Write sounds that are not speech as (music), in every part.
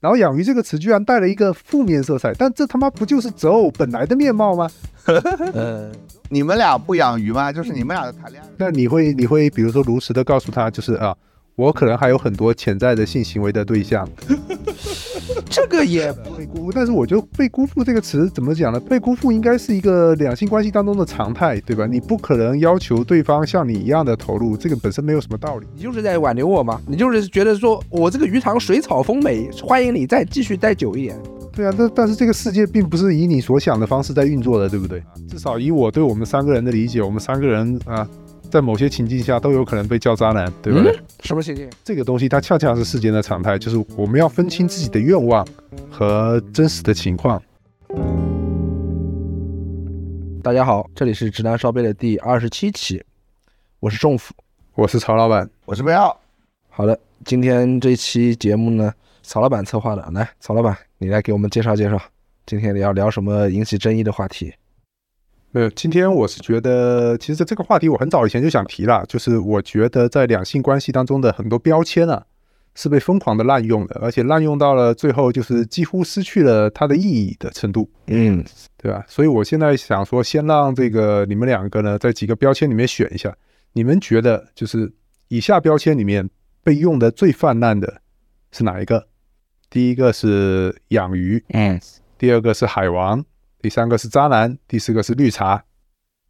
然后养鱼这个词居然带了一个负面色彩，但这他妈不就是择偶本来的面貌吗？呃，你们俩不养鱼吗？就是你们俩谈恋爱，(laughs) 那你会你会比如说如实的告诉他，就是啊，我可能还有很多潜在的性行为的对象，这个也被辜负。但是我觉得“被辜负”这个词怎么讲呢？被辜负应该是一个两性关系当中的常态，对吧？你不可能要求对方像你一样的投入，这个本身没有什么道理。你就是在挽留我嘛，你就是觉得说我这个鱼塘水草丰美，欢迎你再继续待久一点。对啊，但但是这个世界并不是以你所想的方式在运作的，对不对？至少以我对我们三个人的理解，我们三个人啊，在某些情境下都有可能被叫渣男，对不对？嗯什么情境？这个东西它恰恰是世间的常态，就是我们要分清自己的愿望和真实的情况。大家好，这里是直男烧杯的第二十七期，我是仲甫。我是曹老板，我是贝奥。好的，今天这期节目呢，曹老板策划的。来，曹老板，你来给我们介绍介绍，今天你要聊什么引起争议的话题？没有，今天我是觉得，其实这个话题我很早以前就想提了，就是我觉得在两性关系当中的很多标签啊，是被疯狂的滥用的，而且滥用到了最后就是几乎失去了它的意义的程度。嗯，对吧？所以我现在想说，先让这个你们两个呢，在几个标签里面选一下，你们觉得就是以下标签里面被用的最泛滥的是哪一个？第一个是养鱼，嗯，第二个是海王，第三个是渣男，第四个是绿茶。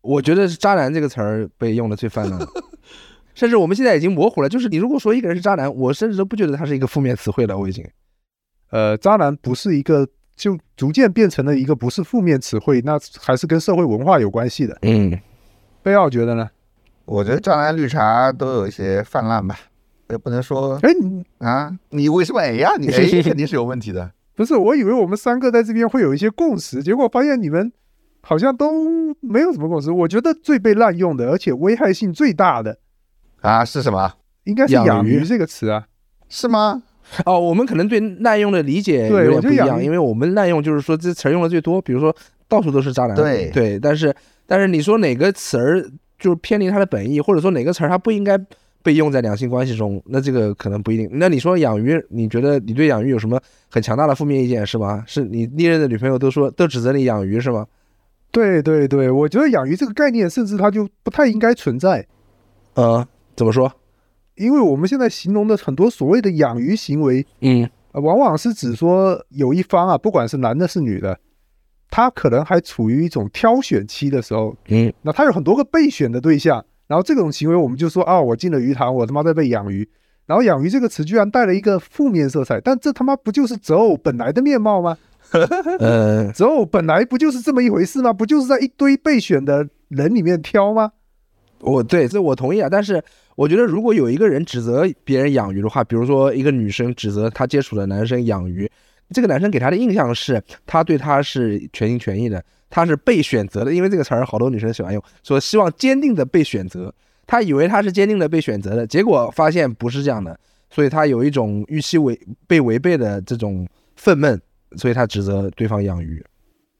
我觉得是“渣男”这个词儿被用的最泛滥了，(laughs) 甚至我们现在已经模糊了。就是你如果说一个人是渣男，我甚至都不觉得他是一个负面词汇了。我已经，呃，渣男不是一个就逐渐变成了一个不是负面词汇，那还是跟社会文化有关系的。嗯，贝奥觉得呢？我觉得渣男绿茶都有一些泛滥吧，也不能说哎，你啊，你为什么 A 呀、你 A (laughs) 肯定是有问题的。不是，我以为我们三个在这边会有一些共识，结果发现你们好像都没有什么共识。我觉得最被滥用的，而且危害性最大的，啊，是什么？应该是“养鱼”这个词啊。是吗？哦，我们可能对滥用的理解对有点不一样，因为我们滥用就是说这词儿用的最多，比如说到处都是渣男，对对，但是但是你说哪个词儿就是偏离它的本意，或者说哪个词儿它不应该被用在两性关系中，那这个可能不一定。那你说养鱼，你觉得你对养鱼有什么很强大的负面意见是吗？是你历任的女朋友都说都指责你养鱼是吗？对对对，我觉得“养鱼”这个概念，甚至它就不太应该存在，呃，怎么说？因为我们现在形容的很多所谓的养鱼行为，嗯呃往往是指说有一方啊，不管是男的是女的，他可能还处于一种挑选期的时候，嗯那他有很多个备选的对象，然后这种行为我们就说啊，我进了鱼塘，我他妈在被养鱼，然后养鱼这个词居然带了一个负面色彩，但这他妈不就是择偶本来的面貌吗？呃，(laughs) 择偶本来不就是这么一回事吗？不就是在一堆备选的人里面挑吗？我对这我同意啊，但是我觉得如果有一个人指责别人养鱼的话，比如说一个女生指责她接触的男生养鱼，这个男生给她的印象是他对她是全心全意的，他是被选择的，因为这个词儿好多女生喜欢用，说希望坚定的被选择，他以为他是坚定的被选择的，结果发现不是这样的，所以他有一种预期违被违背的这种愤懑，所以他指责对方养鱼。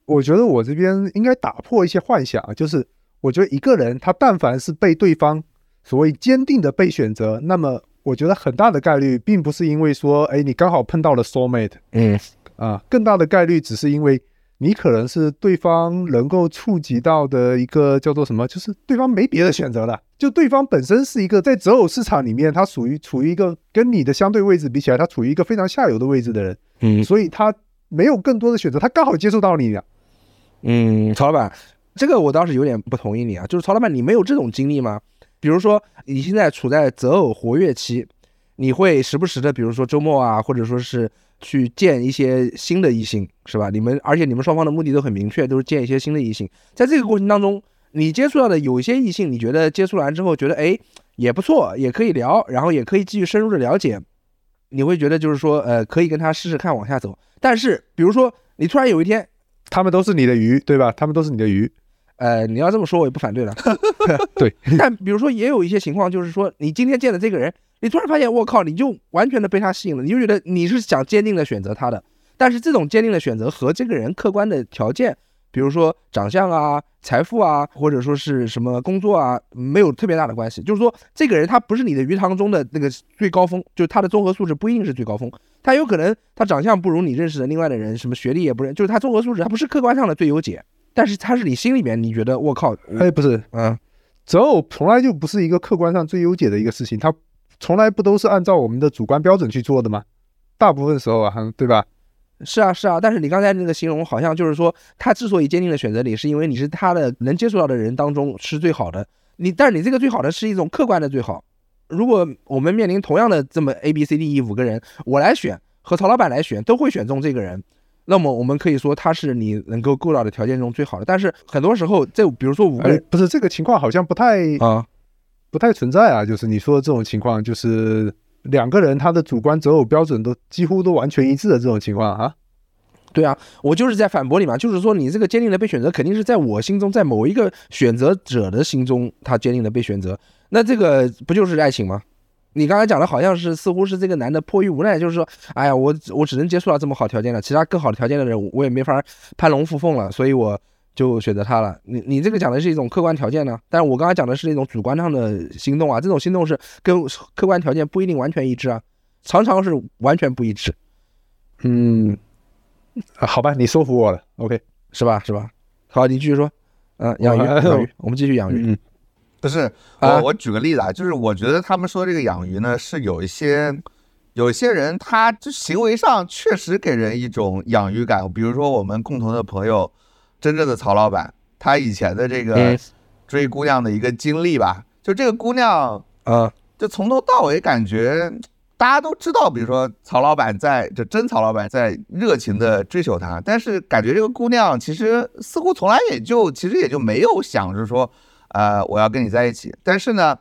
我觉得我这边应该打破一些幻想，就是我觉得一个人他但凡是被对方所谓坚定的被选择，那么我觉得很大的概率并不是因为说，哎，你刚好碰到了 soul mate 嗯啊，更大的概率只是因为你可能是对方能够触及到的一个叫做什么，就是对方没别的选择了，就对方本身是一个在择偶市场里面，他属于处于一个跟你的相对位置比起来，他处于一个非常下游的位置的人，嗯所以他没有更多的选择，他刚好接触到你了。嗯，曹老板，这个我倒是有点不同意你啊，就是曹老板，你没有这种经历吗？比如说你现在处在择偶活跃期，你会时不时的，比如说周末啊，或者说是去见一些新的异性，是吧？你们而且你们双方的目的都很明确，都是见一些新的异性。在这个过程当中，你接触到的有一些异性，你觉得接触完之后觉得哎也不错，也可以聊，然后也可以继续深入的了解，你会觉得就是说呃可以跟他试试看往下走。但是比如说你突然有一天他们都是你的鱼，对吧？他们都是你的鱼。呃，你要这么说，我也不反对了。(laughs) (laughs) 对，但比如说，也有一些情况，就是说，你今天见的这个人，你突然发现，我靠，你就完全的被他吸引了，你就觉得你是想坚定的选择他的，但是这种坚定的选择和这个人客观的条件比如说长相啊、财富啊，或者说是什么工作啊，没有特别大的关系。就是说，这个人他不是你的鱼塘中的那个最高峰，就是他的综合素质不一定是最高峰，他有可能他长相不如你认识的另外的人，什么学历也不认，就是他综合素质他不是客观上的最优解，但是他是你心里面你觉得我靠，我哎，不是，嗯，择偶从来就不是一个客观上最优解的一个事情，它从来不都是按照我们的主观标准去做的吗？大部分时候啊，对吧？是啊，是啊，但是你刚才那个形容好像就是说，他之所以坚定的选择你，是因为你是他的能接触到的人当中是最好的。你，但是你这个最好的是一种客观的最好。如果我们面临同样的这么 A B C D E 五个人，我来选和曹老板来选，都会选中这个人，那么我们可以说他是你能够够到的条件中最好的。但是很多时候，这比如说五个哎人，不是这个情况好像不太啊，不太存在啊，就是你说的这种情况，就是两个人他的主观择偶标准都几乎都完全一致的这种情况啊。对啊，我就是在反驳你嘛，就是说你这个坚定的被选择，肯定是在我心中，在某一个选择者的心中，他坚定的被选择，那这个不就是爱情吗？你刚才讲的好像是，似乎是这个男的迫于无奈，就是说，哎呀，我我只能接触到这么好条件了，其他更好的条件的人，我也没法攀龙附凤了，所以我就选择他了。你你这个讲的是一种客观条件呢，但是我刚才讲的是一种主观上的心动啊，这种心动是跟客观条件不一定完全一致啊，常常是完全不一致，嗯，啊好吧，你说服我了。OK，是吧？是吧？好，你继续说。嗯，养鱼，我养鱼，我们继续养鱼。嗯，不是啊我，我举个例子啊，就是我觉得他们说这个养鱼呢，是有一些有一些人，他就行为上确实给人一种养鱼感。比如说我们共同的朋友，真正的曹老板，他以前的这个嗯追姑娘的一个经历吧，就这个姑娘，呃，就从头到尾感觉大家都知道，比如说曹老板在，就真曹老板在热情的追求她，但是感觉这个姑娘其实似乎从来也就其实也就没有想着说，呃，我要跟你在一起，但是呢，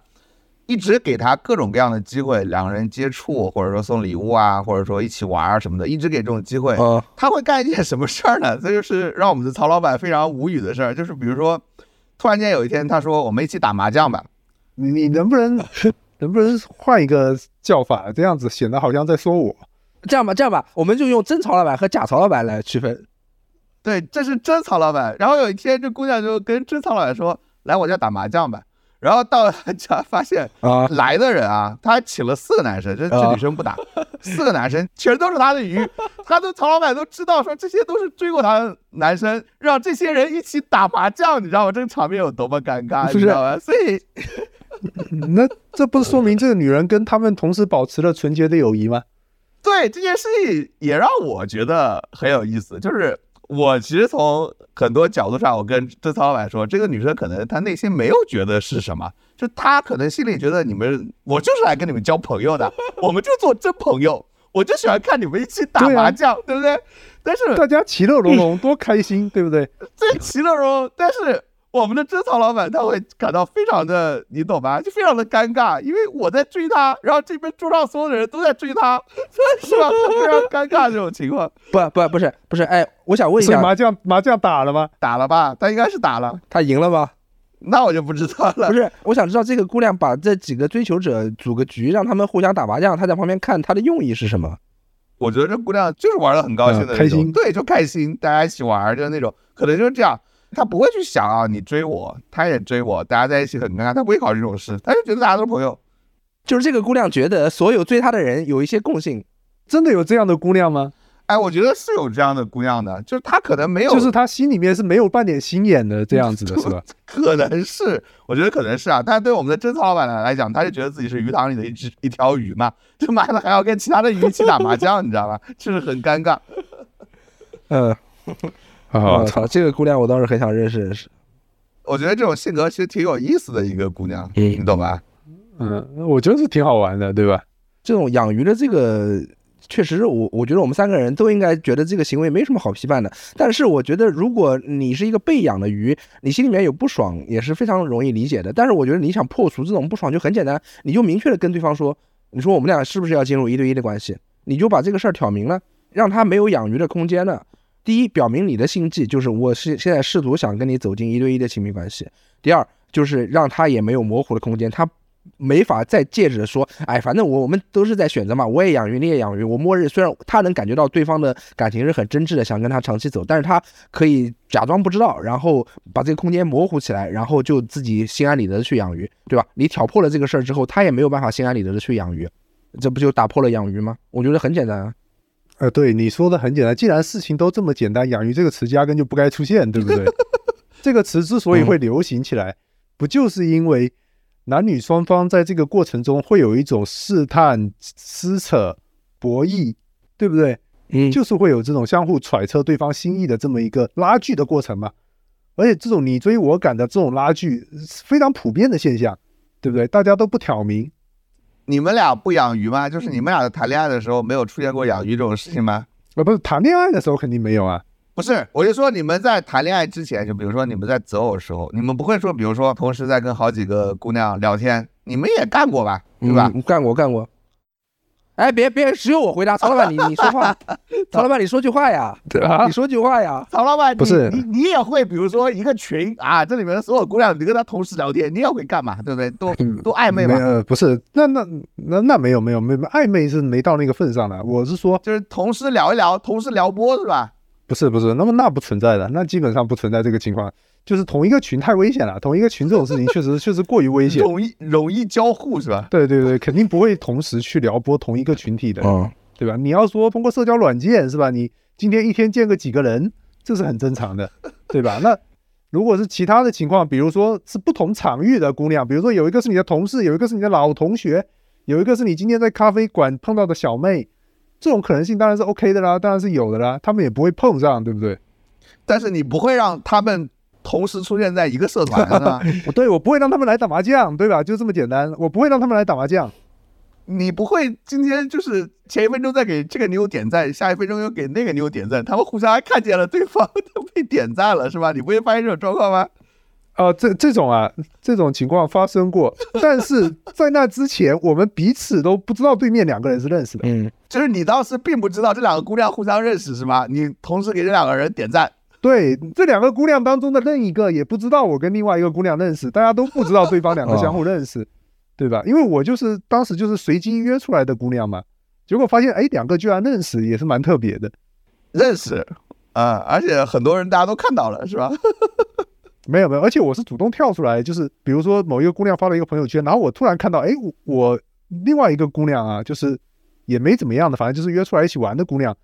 一直给他各种各样的机会，两个人接触，或者说送礼物啊，或者说一起玩啊什么的，一直给这种机会。啊，(laughs) 他会干一件什么事儿呢？这就是让我们的曹老板非常无语的事儿，就是比如说，突然间有一天他说我们一起打麻将吧，你你能不能 (laughs) 能不能换一个叫法？这样子显得好像在说我。这样吧，这样吧，我们就用真曹老板和假曹老板来区分。对，这是真曹老板。然后有一天，这姑娘就跟真曹老板说：“来我家打麻将吧。”然后到了他家，发现啊，来的人啊，他还请了四个男生，这这啊女生不打，(laughs) 四个男生全都是他的鱼。他的曹老板都知道，说这些都是追过他的男生，让这些人一起打麻将，你知道吗？这个场面有多么尴尬，你知道吗？所以 (laughs) 那这不是说明这个女人跟他们同时保持了纯洁的友谊吗？对这件事情也让我觉得很有意思，就是我其实从很多角度上，我跟这曹老板说，这个女生可能她内心没有觉得是什么，就她可能心里觉得你们，我就是来跟你们交朋友的，我们就做真朋友，我就喜欢看你们一起打麻将，对不对？但是大家其乐融融，多开心，对不对？这其乐融融，但是我们的珍藏老板他会感到非常的，你懂吧？就非常的尴尬，因为我在追他，然后这边桌上所有的人都在追他，(laughs) 是吧？非常尴尬这种情况。不不不是不是，哎，我想问一下，麻将麻将打了吗？打了吧？他应该是打了，他赢了吗？那我就不知道了不。是，我想知道这个姑娘把这几个追求者组个局，让他们互相打麻将，她在旁边看，她的用意是什么？我觉得这姑娘就是玩的很高兴的那种、嗯开心对，就开心，大家一起玩，就是那种，可能就是这样。他不会去想啊，你追我，他也追我，大家在一起很尴尬，他不会考虑这种事，他就觉得大家都是朋友。就是这个姑娘觉得所有追她的人有一些共性，真的有这样的姑娘吗？哎，我觉得是有这样的姑娘的，就是她可能没有，就是她心里面是没有半点心眼的这样子的，(laughs) 是吧？可能是，我觉得可能是啊。但是对我们的贞操老板来讲，他就觉得自己是鱼塘里的一只一条鱼嘛，就妈的还要跟其他的鱼一起打麻将，你知道吧？就是很尴尬。嗯，(laughs) 啊我操，这个姑娘我倒是很想认识认识。我觉得这种性格其实挺有意思的一个姑娘，嗯你懂吧？嗯，我觉得是挺好玩的，对吧？这种养鱼的这个，确实我我觉得我们三个人都应该觉得这个行为没什么好批判的。但是我觉得，如果你是一个被养的鱼，你心里面有不爽，也是非常容易理解的。但是我觉得你想破除这种不爽，就很简单，你就明确的跟对方说，你说我们俩是不是要进入一对一的关系？你就把这个事儿挑明了，让他没有养鱼的空间了。第一，表明你的心迹，就是我是现在试图想跟你走进一对一的亲密关系；第二，就是让他也没有模糊的空间，他没法再借着说，哎，反正我我们都是在选择嘛，我也养鱼，你也养鱼，我默认虽然他能感觉到对方的感情是很真挚的，想跟他长期走，但是他可以假装不知道，然后把这个空间模糊起来，然后就自己心安理得的去养鱼，对吧？你挑破了这个事儿之后，他也没有办法心安理得的去养鱼，这不就打破了养鱼吗？我觉得很简单啊。呃，对你说的很简单，既然事情都这么简单，养鱼这个词压根就不该出现，对不对？(laughs) 这个词之所以会流行起来，不就是因为男女双方在这个过程中会有一种试探、撕扯、博弈，对不对？嗯就是会有这种相互揣测对方心意的这么一个拉锯的过程嘛。而且这种你追我赶的这种拉锯是非常普遍的现象，对不对？大家都不挑明，你们俩不养鱼吗？就是你们俩谈恋爱的时候没有出现过养鱼这种事情吗？啊，不是谈恋爱的时候肯定没有啊。不是，我就说你们在谈恋爱之前，就比如说你们在择偶的时候，你们不会说，比如说同时在跟好几个姑娘聊天，你们也干过吧？对吧？嗯干过干过。哎，别别，只有我回答，曹老板，你你说话，(laughs) 曹老板，你说句话呀，啊你说句话呀。曹老板，不是你你你也会，比如说一个群啊，这里面的所有姑娘，你跟她同时聊天，你也会干嘛？对不对？都都暧昧嘛，没呃，不是，那那那那没有没有没有暧昧是没到那个份上的。我是说，就是同时聊一聊，同时撩拨是吧？不是不是，那么那不存在的，那基本上不存在这个情况。就是同一个群太危险了，同一个群这种事情 (laughs) 确实确实过于危险。容易容易交互是吧？对对对，肯定不会同时去撩拨同一个群体的，嗯，对吧？你要说通过社交软件是吧？你今天一天见个几个人，这是很正常的，(laughs) 对吧？那如果是其他的情况，比如说是不同场域的姑娘，比如说有一个是你的同事，有一个是你的老同学，有一个是你今天在咖啡馆碰到的小妹，这种可能性当然是 OK 的啦，当然是有的啦，他们也不会碰上，对不对？但是你不会让他们同时出现在一个社团是吧？我 (laughs) 对我不会让他们来打麻将，对吧？就这么简单，我不会让他们来打麻将。你不会今天就是前一分钟在给这个妞点赞，下一分钟又给那个妞点赞，他们互相还看见了对方都被点赞了是吧？你不会发现这种状况吗？呃，这这种啊，这种情况发生过，但是在那之前，我们彼此都不知道对面两个人是认识的。嗯，就是你当时并不知道这两个姑娘互相认识是吗？你同时给这两个人点赞，对，这两个姑娘当中的任一个也不知道我跟另外一个姑娘认识，大家都不知道对方两个相互认识，(laughs) 对吧？因为我就是当时就是随机约出来的姑娘嘛，结果发现哎，两个居然认识，也是蛮特别的。认识啊、而且很多人大家都看到了是吧？(laughs) 没有没有，而且我是主动跳出来，就是比如说某一个姑娘发了一个朋友圈，然后我突然看到，哎，我我另外一个姑娘啊，就是也没怎么样的，反正就是约出来一起玩的姑娘，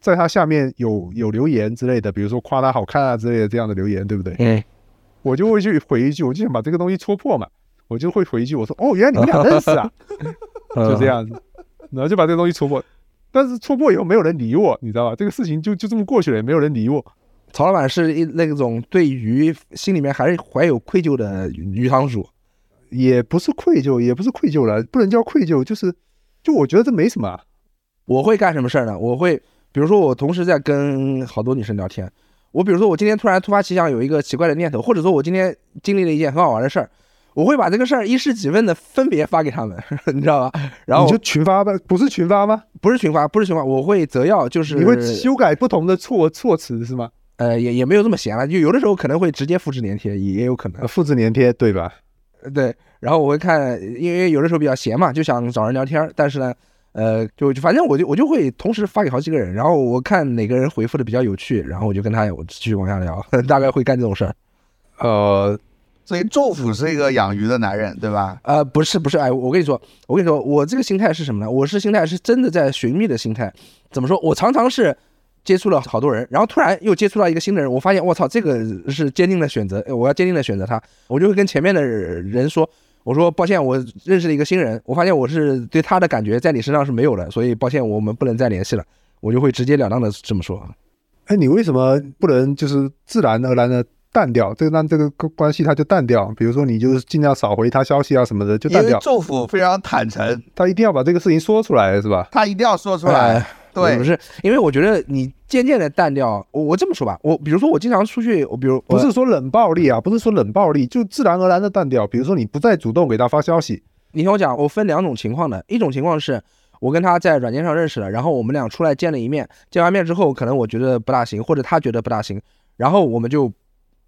在他下面有有留言之类的，比如说夸他好看啊之类的这样的留言，对不对？嗯，我就会去回一句，我就想把这个东西戳破嘛，我就会回一句，我说哦，原来你们俩认识啊，(laughs) 就这样子，然后就把这个东西戳破。但是戳破以后没有人理我，你知道吧？这个事情就就这么过去了，也没有人理我。曹老板是一那种对鱼心里面还是怀有愧疚的鱼塘主。也不是愧疚，也不是愧疚了，不能叫愧疚，就是，就我觉得这没什么啊。我会干什么事儿呢？我会，比如说我同时在跟好多女生聊天，我比如说我今天突然突发奇想有一个奇怪的念头，或者说我今天经历了一件很好玩的事儿，我会把这个事儿一式几份的分别发给他们，(laughs) 你知道吧？然后你就群发吧，不是群发吗？不是群发，不是群发，我会择要，就是你会修改不同的措措辞是吗？呃也也没有这么闲了，就有的时候可能会直接复制粘贴，也也有可能呃，。复制粘贴对吧？呃对，然后我会看，因为有的时候比较闲嘛，就想找人聊天，但是呢，呃，就就反正我就我就会同时发给好几个人，然后我看哪个人回复的比较有趣，然后我就跟他我继续往下聊，(laughs) 大概会干这种事儿。呃，所以宙府是一个养鱼的男人，对吧？呃，不是不是，哎，我跟你说，我跟你说，我这个心态是什么呢？我是心态是真的在寻觅的心态。怎么说？我常常是接触了好多人，然后突然又接触到一个新的人，我发现我操，这个是坚定的选择，呃我要坚定的选择他，我就会跟前面的人说，我说抱歉，我认识了一个新人，我发现我是对他的感觉在你身上是没有的，所以抱歉，我们不能再联系了。我就会直截了当的这么说。哎，你为什么不能就是自然而然的淡掉？这个让这个关系它就淡掉。比如说，你就是尽量少回他消息啊什么的，就因为淡掉。政府非常坦诚，他一定要把这个事情说出来，是吧？他一定要说出来。哎对不，是，因为我觉得你渐渐的淡掉，我我这么说吧，我比如说我经常出去，我比如不是说冷暴力啊，不是说冷暴力，就自然而然的淡掉。比如说，你不再主动给他发消息，你听我讲，我分两种情况的，一种情况是我跟他在软件上认识了，然后我们俩出来见了一面，见完面之后，可能我觉得不大行，或者他觉得不大行，然后我们就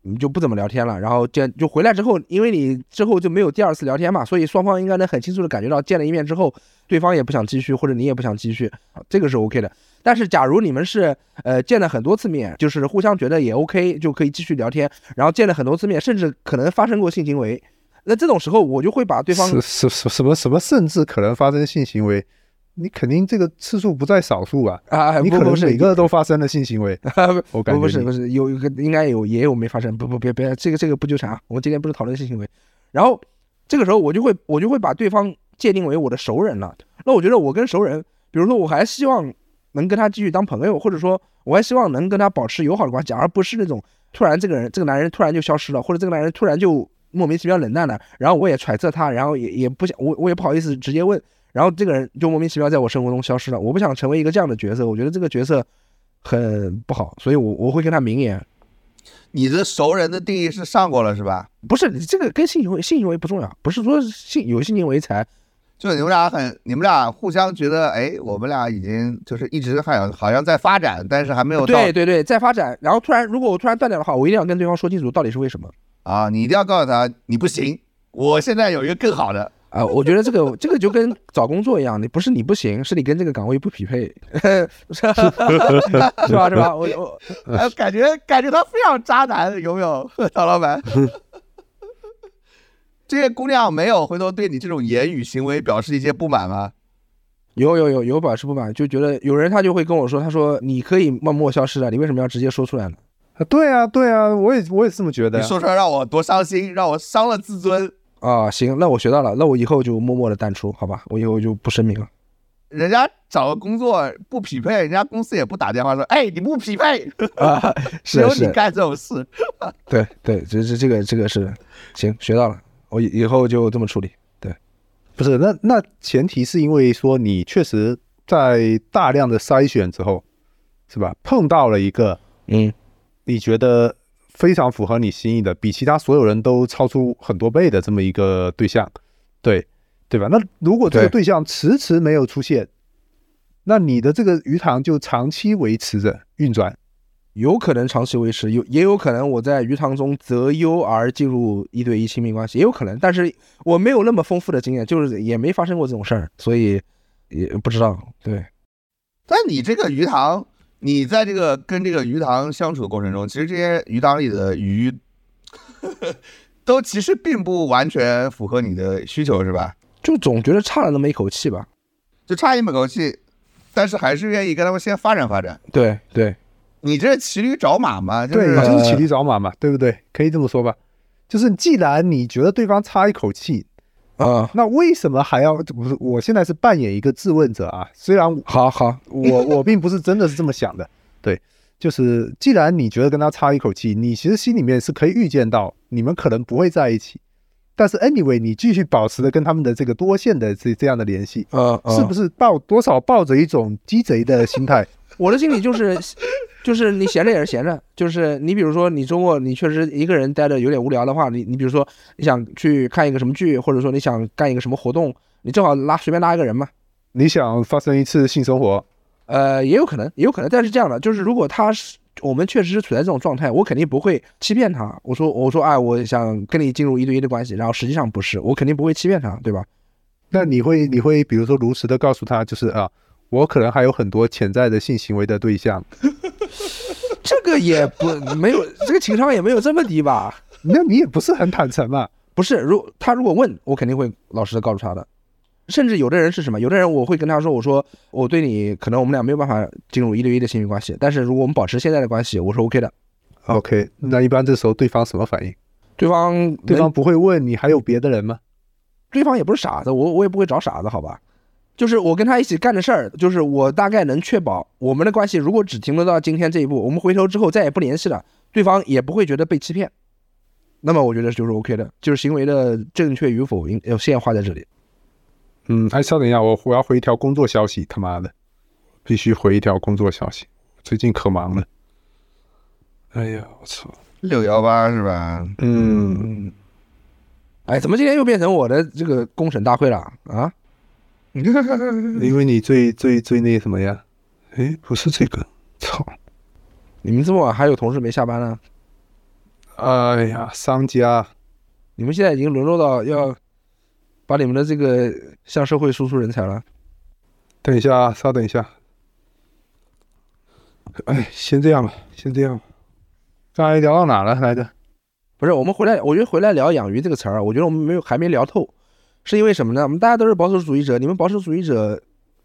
你就不怎么聊天了，然后见就回来之后，因为你之后就没有第二次聊天嘛，所以双方应该能很清楚的感觉到见了一面之后，对方也不想继续，或者你也不想继续，这个是 OK 的。但是假如你们是呃见了很多次面，就是互相觉得也 OK，就可以继续聊天，然后见了很多次面，甚至可能发生过性行为，那这种时候我就会把对方什什什什么什么，甚至可能发生性行为，你肯定这个次数不在少数啊，啊，你可能每个都发生了性行为，(laughs) 我感觉不不是不是有一个应该有也有没发生，不不别别这个这个不纠缠啊，我们今天不是讨论性行为，然后这个时候我就会我就会把对方界定为我的熟人了。那我觉得我跟熟人，比如说我还希望能跟他继续当朋友，或者说我还希望能跟他保持友好的关系，而不是那种突然这个人这个男人突然就消失了，或者这个男人突然就莫名其妙冷淡了，然后我也揣测他，然后也也不想我我也不好意思直接问，然后这个人就莫名其妙在我生活中消失了，我不想成为一个这样的角色，我觉得这个角色很不好，所以我我会跟他明言，你的熟人的定义是上过了是吧？不是你这个跟性行为性行为不重要，不是说性有性行为才就你们俩很，你们俩互相觉得，哎，我们俩已经就是一直好像好像在发展，但是还没有到对对对在发展，然后突然如果我突然断掉的话，我一定要跟对方说清楚到底是为什么啊，你一定要告诉他你不行，我现在有一个更好的。啊、我觉得这个这个就跟找工作一样，你不是你不行，是你跟这个岗位不匹配，(laughs) 是吧 (laughs) 是吧？我我呃，感觉感觉他非常渣男，有没有，(laughs) 曹老板？这些姑娘没有回头对你这种言语行为表示一些不满吗？有有有有表示不满，就觉得有人他就会跟我说，他说你可以默默消失的，你为什么要直接说出来呢？啊对啊对啊，我也我也这么觉得。你说出来让我多伤心，让我伤了自尊。啊，行，那我学到了，那我以后就默默的淡出，好吧？我以后就不声明了。人家找个工作不匹配，人家公司也不打电话说，哎，你不匹配 (laughs) (laughs) 啊，只有你干这种事。(laughs) 对对，这这这个这个是行，学到了，我以以后就这么处理。对不是，那那前提是因为说你确实在大量的筛选之后，是吧？碰到了一个嗯，你觉得非常符合你心意的，比其他所有人都超出很多倍的这么一个对象，对对吧？那如果这个对对象迟迟没有出现，那你的这个鱼塘就长期维持着运转。有可能长期维持，有也有可能我在鱼塘中择优而进入一对一亲密关系，也有可能，但是我没有那么丰富的经验，就是也没发生过这种事儿，所以也不知道。对，但你这个鱼塘，你在这个跟这个鱼塘相处的过程中，其实这些鱼塘里的鱼，(laughs) 都其实并不完全符合你的需求，是吧？就总觉得差了那么一口气吧。就差一口气，但是还是愿意跟他们先发展发展。对对，你这骑驴找马嘛？就对，就是骑驴找马嘛，对不对？可以这么说吧。就是既然你觉得对方差一口气，啊、那为什么还要？不是，我现在是扮演一个质问者啊。虽然好好，我我并不是真的是这么想的，(laughs) 对，就是既然你觉得跟他差一口气，你其实心里面是可以预见到你们可能不会在一起，但是 anyway 你继续保持着跟他们的这个多线的这这样的联系，呃，呃是不是抱多少抱着一种鸡贼的心态？我的心里就是，就是你闲着也是闲着，就是你比如说你周末你确实一个人待着有点无聊的话，你你比如说你想去看一个什么剧，或者说你想干一个什么活动，你正好拉随便拉一个人嘛，你想发生一次性生活，呃，也有可能，也有可能，但是这样的，就是如果他是我们确实是处在这种状态，我肯定不会欺骗他。我说我说哎，我想跟你进入一对一的关系，然后实际上不是，我肯定不会欺骗他，对吧？那你会你会比如说如实的告诉他，就是啊，我可能还有很多潜在的性行为的对象，(laughs) 这个也不没有，这个情商也没有这么低吧？那你也不是很坦诚嘛。不是，如他如果问我，肯定会老实的告诉他的。甚至有的人是什么？有的人我会跟他说，我说我对你可能我们俩没有办法进入一对一的亲密关系，但是如果我们保持现在的关系，我是 OK 的。OK，那一般这时候对方什么反应？对方对方不会问你还有别的人吗？对方也不是傻子，我我也不会找傻子，好吧？就是我跟他一起干的事儿，就是我大概能确保我们的关系，如果只停留到今天这一步，我们回头之后再也不联系了，对方也不会觉得被欺骗。那么我觉得就是 OK 的，就是行为的正确与否应要线画在这里。嗯，哎，稍等一下，我我要回一条工作消息，他妈的，必须回一条工作消息，最近可忙了。哎呀，我操！六幺八是吧？嗯，嗯，哎，怎么今天又变成我的这个公审大会了啊？(laughs) 因为你最最最那什么呀？哎，不是这个，操！你们这么晚还有同事没下班呢？哎呀，商家，你们现在已经沦落到要把你们的这个向社会输出人才了。等一下啊，稍等一下。哎，先这样吧，先这样吧。刚才聊到哪了来着？不是，我们回来，我觉得回来聊“养鱼”这个词儿，我觉得我们没有还没聊透，是因为什么呢？我们大家都是保守主义者，你们保守主义者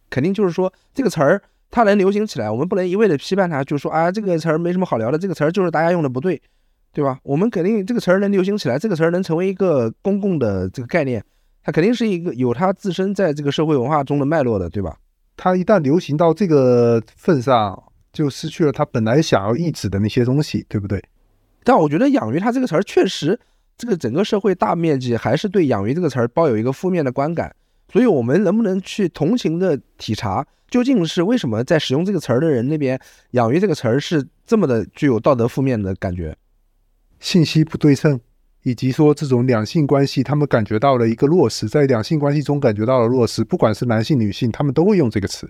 肯定就是说这个词儿它能流行起来，我们不能一味的批判它，就说啊这个词儿没什么好聊的，这个词儿就是大家用的不对，对吧？我们肯定这个词儿能流行起来，这个词儿能成为一个公共的这个概念，它肯定是一个有它自身在这个社会文化中的脉络的，对吧？它一旦流行到这个份上，就失去了它本来想要抑制的那些东西，对不对？但我觉得“养鱼”它这个词儿确实，这个整个社会大面积还是对“养鱼”这个词儿抱有一个负面的观感。所以，我们能不能去同情的体察，究竟是为什么在使用这个词儿的人那边，“养鱼”这个词儿是这么的具有道德负面的感觉？信息不对称，以及说这种两性关系，他们感觉到了一个弱势，在两性关系中感觉到了弱势，不管是男性女性，他们都会用这个词，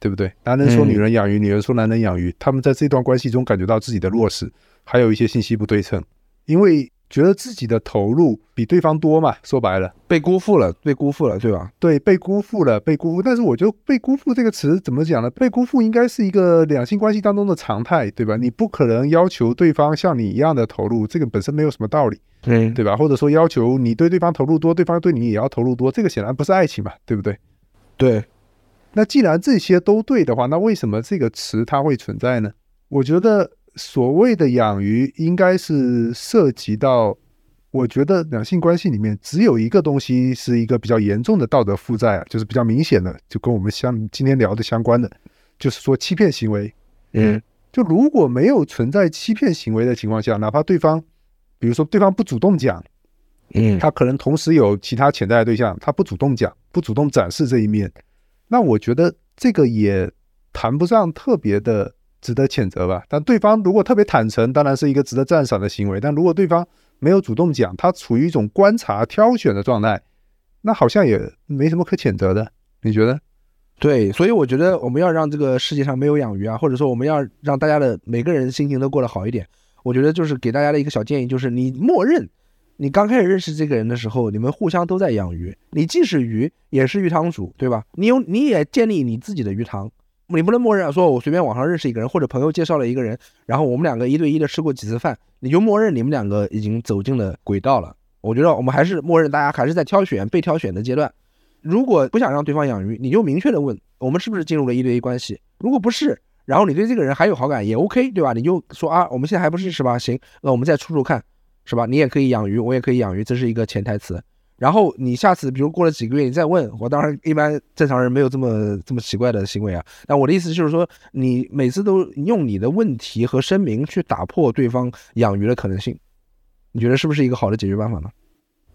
对不对？男人说女人养鱼，女人说男人养鱼，他们在这段关系中感觉到自己的弱势。还有一些信息不对称，因为觉得自己的投入比对方多嘛，说白了，被辜负了，被辜负了，对吧？对，被辜负了，被辜负。但是我觉得“被辜负”这个词怎么讲呢？被辜负应该是一个两性关系当中的常态，对吧？你不可能要求对方像你一样的投入，这个本身没有什么道理，嗯，对吧？或者说要求你对对方投入多，对方对你也要投入多，这个显然不是爱情嘛，对不对？对。那既然这些都对的话，那为什么这个词它会存在呢？我觉得。所谓的养鱼，应该是涉及到，我觉得两性关系里面只有一个东西是一个比较严重的道德负债啊，就是比较明显的，就跟我们相今天聊的相关的，就是说欺骗行为。嗯，就如果没有存在欺骗行为的情况下，哪怕对方，比如说对方不主动讲，嗯，他可能同时有其他潜在的对象，他不主动讲，不主动展示这一面，那我觉得这个也谈不上特别的。值得谴责吧，但对方如果特别坦诚，当然是一个值得赞赏的行为。但如果对方没有主动讲，他处于一种观察、挑选的状态，那好像也没什么可谴责的。你觉得？对，所以我觉得我们要让这个世界上没有养鱼啊，或者说我们要让大家的每个人心情都过得好一点。我觉得就是给大家的一个小建议，就是你默认你刚开始认识这个人的时候，你们互相都在养鱼，你既是鱼，也是鱼塘主，对吧？你有你也建立你自己的鱼塘。你不能默认说，我随便网上认识一个人，或者朋友介绍了一个人，然后我们两个一对一的吃过几次饭，你就默认你们两个已经走进了轨道了。我觉得我们还是默认大家还是在挑选、被挑选的阶段。如果不想让对方养鱼，你就明确的问我们是不是进入了一对一关系。如果不是，然后你对这个人还有好感也 OK，对吧？你就说啊，我们现在还不是是吧？行，那我们再处处看，是吧？你也可以养鱼，我也可以养鱼，这是一个潜台词。然后你下次，比如过了几个月，你再问我，当然一般正常人没有这么这么奇怪的行为啊。那我的意思就是说，你每次都用你的问题和声明去打破对方养鱼的可能性，你觉得是不是一个好的解决办法呢？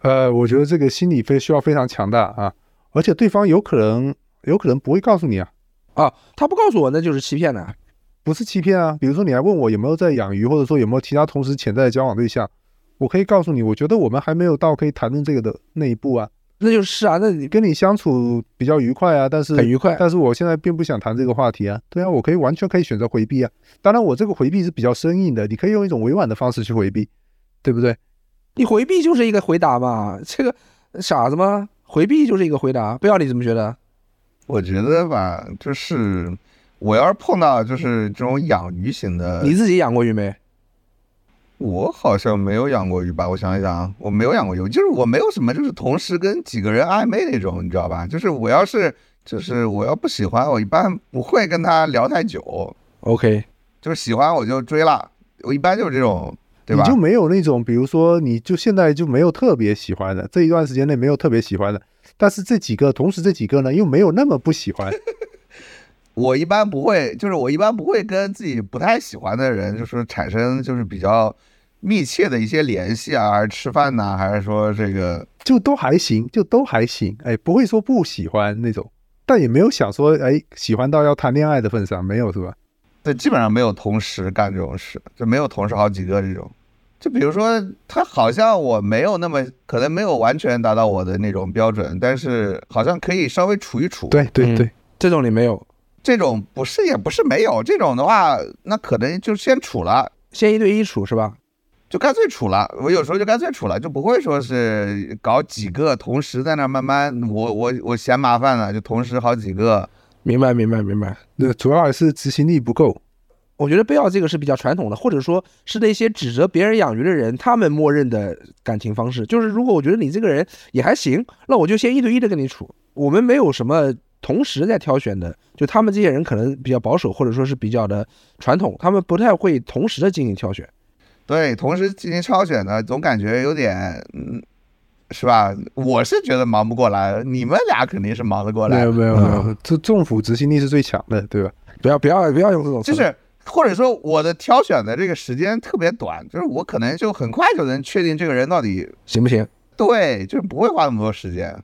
呃，我觉得这个心理非需要非常强大啊，而且对方有可能有可能不会告诉你啊啊，他不告诉我那就是欺骗了，不是欺骗啊。比如说你还问我有没有在养鱼，或者说有没有其他同时潜在的交往对象。我可以告诉你，我觉得我们还没有到可以谈论这个的那一步啊。那就是啊，那你跟你相处比较愉快啊，但是很愉快。但是我现在并不想谈这个话题啊。对啊，我可以完全可以选择回避啊。当然，我这个回避是比较生硬的，你可以用一种委婉的方式去回避，对不对？你回避就是一个回答嘛，这个傻子吗？回避就是一个回答，不要你怎么觉得？我觉得吧，就是我要是碰到就是这种养鱼型的，你自己养过鱼没？我好像没有养过鱼吧？我想一想啊，我没有养过鱼，就是我没有什么，就是同时跟几个人暧昧那种，你知道吧？就是我要是，就是我要不喜欢，我一般不会跟他聊太久。OK，就是喜欢我就追了，我一般就是这种，对吧？你就没有那种，比如说，你就现在就没有特别喜欢的，这一段时间内没有特别喜欢的，但是这几个同时这几个呢，又没有那么不喜欢。(laughs) 我一般不会，就是我一般不会跟自己不太喜欢的人，就是产生就是比较。密切的一些联系啊，还是吃饭呐，还是说这个就都还行，就都还行，哎，不会说不喜欢那种，但也没有想说哎喜欢到要谈恋爱的份上，没有是吧？对，基本上没有同时干这种事，就没有同时好几个这种。就比如说他好像我没有那么可能没有完全达到我的那种标准，但是好像可以稍微处一处。对对对，这种你没有，这种不是也不是没有，这种的话那可能就先处了，先一对一处是吧？就干脆处了。我有时候就干脆处了，就不会说是搞几个同时在那慢慢，我我我嫌麻烦了，就同时好几个。明白，明白，明白。那主要还是执行力不够。我觉得贝奥这个是比较传统的，或者说是那些指责别人养鱼的人，他们默认的感情方式，就是如果我觉得你这个人也还行，那我就先一对一的跟你处。我们没有什么同时在挑选的，就他们这些人可能比较保守，或者说是比较的传统，他们不太会同时的进行挑选。对，同时进行挑选呢，总感觉有点，嗯，是吧？我是觉得忙不过来，你们俩肯定是忙得过来。没有没有没有，这政府执行力是最强的，对吧？不要不要不要用这种，就是或者说我的挑选的这个时间特别短，就是我可能就很快就能确定这个人到底行不行？对，就是不会花那么多时间。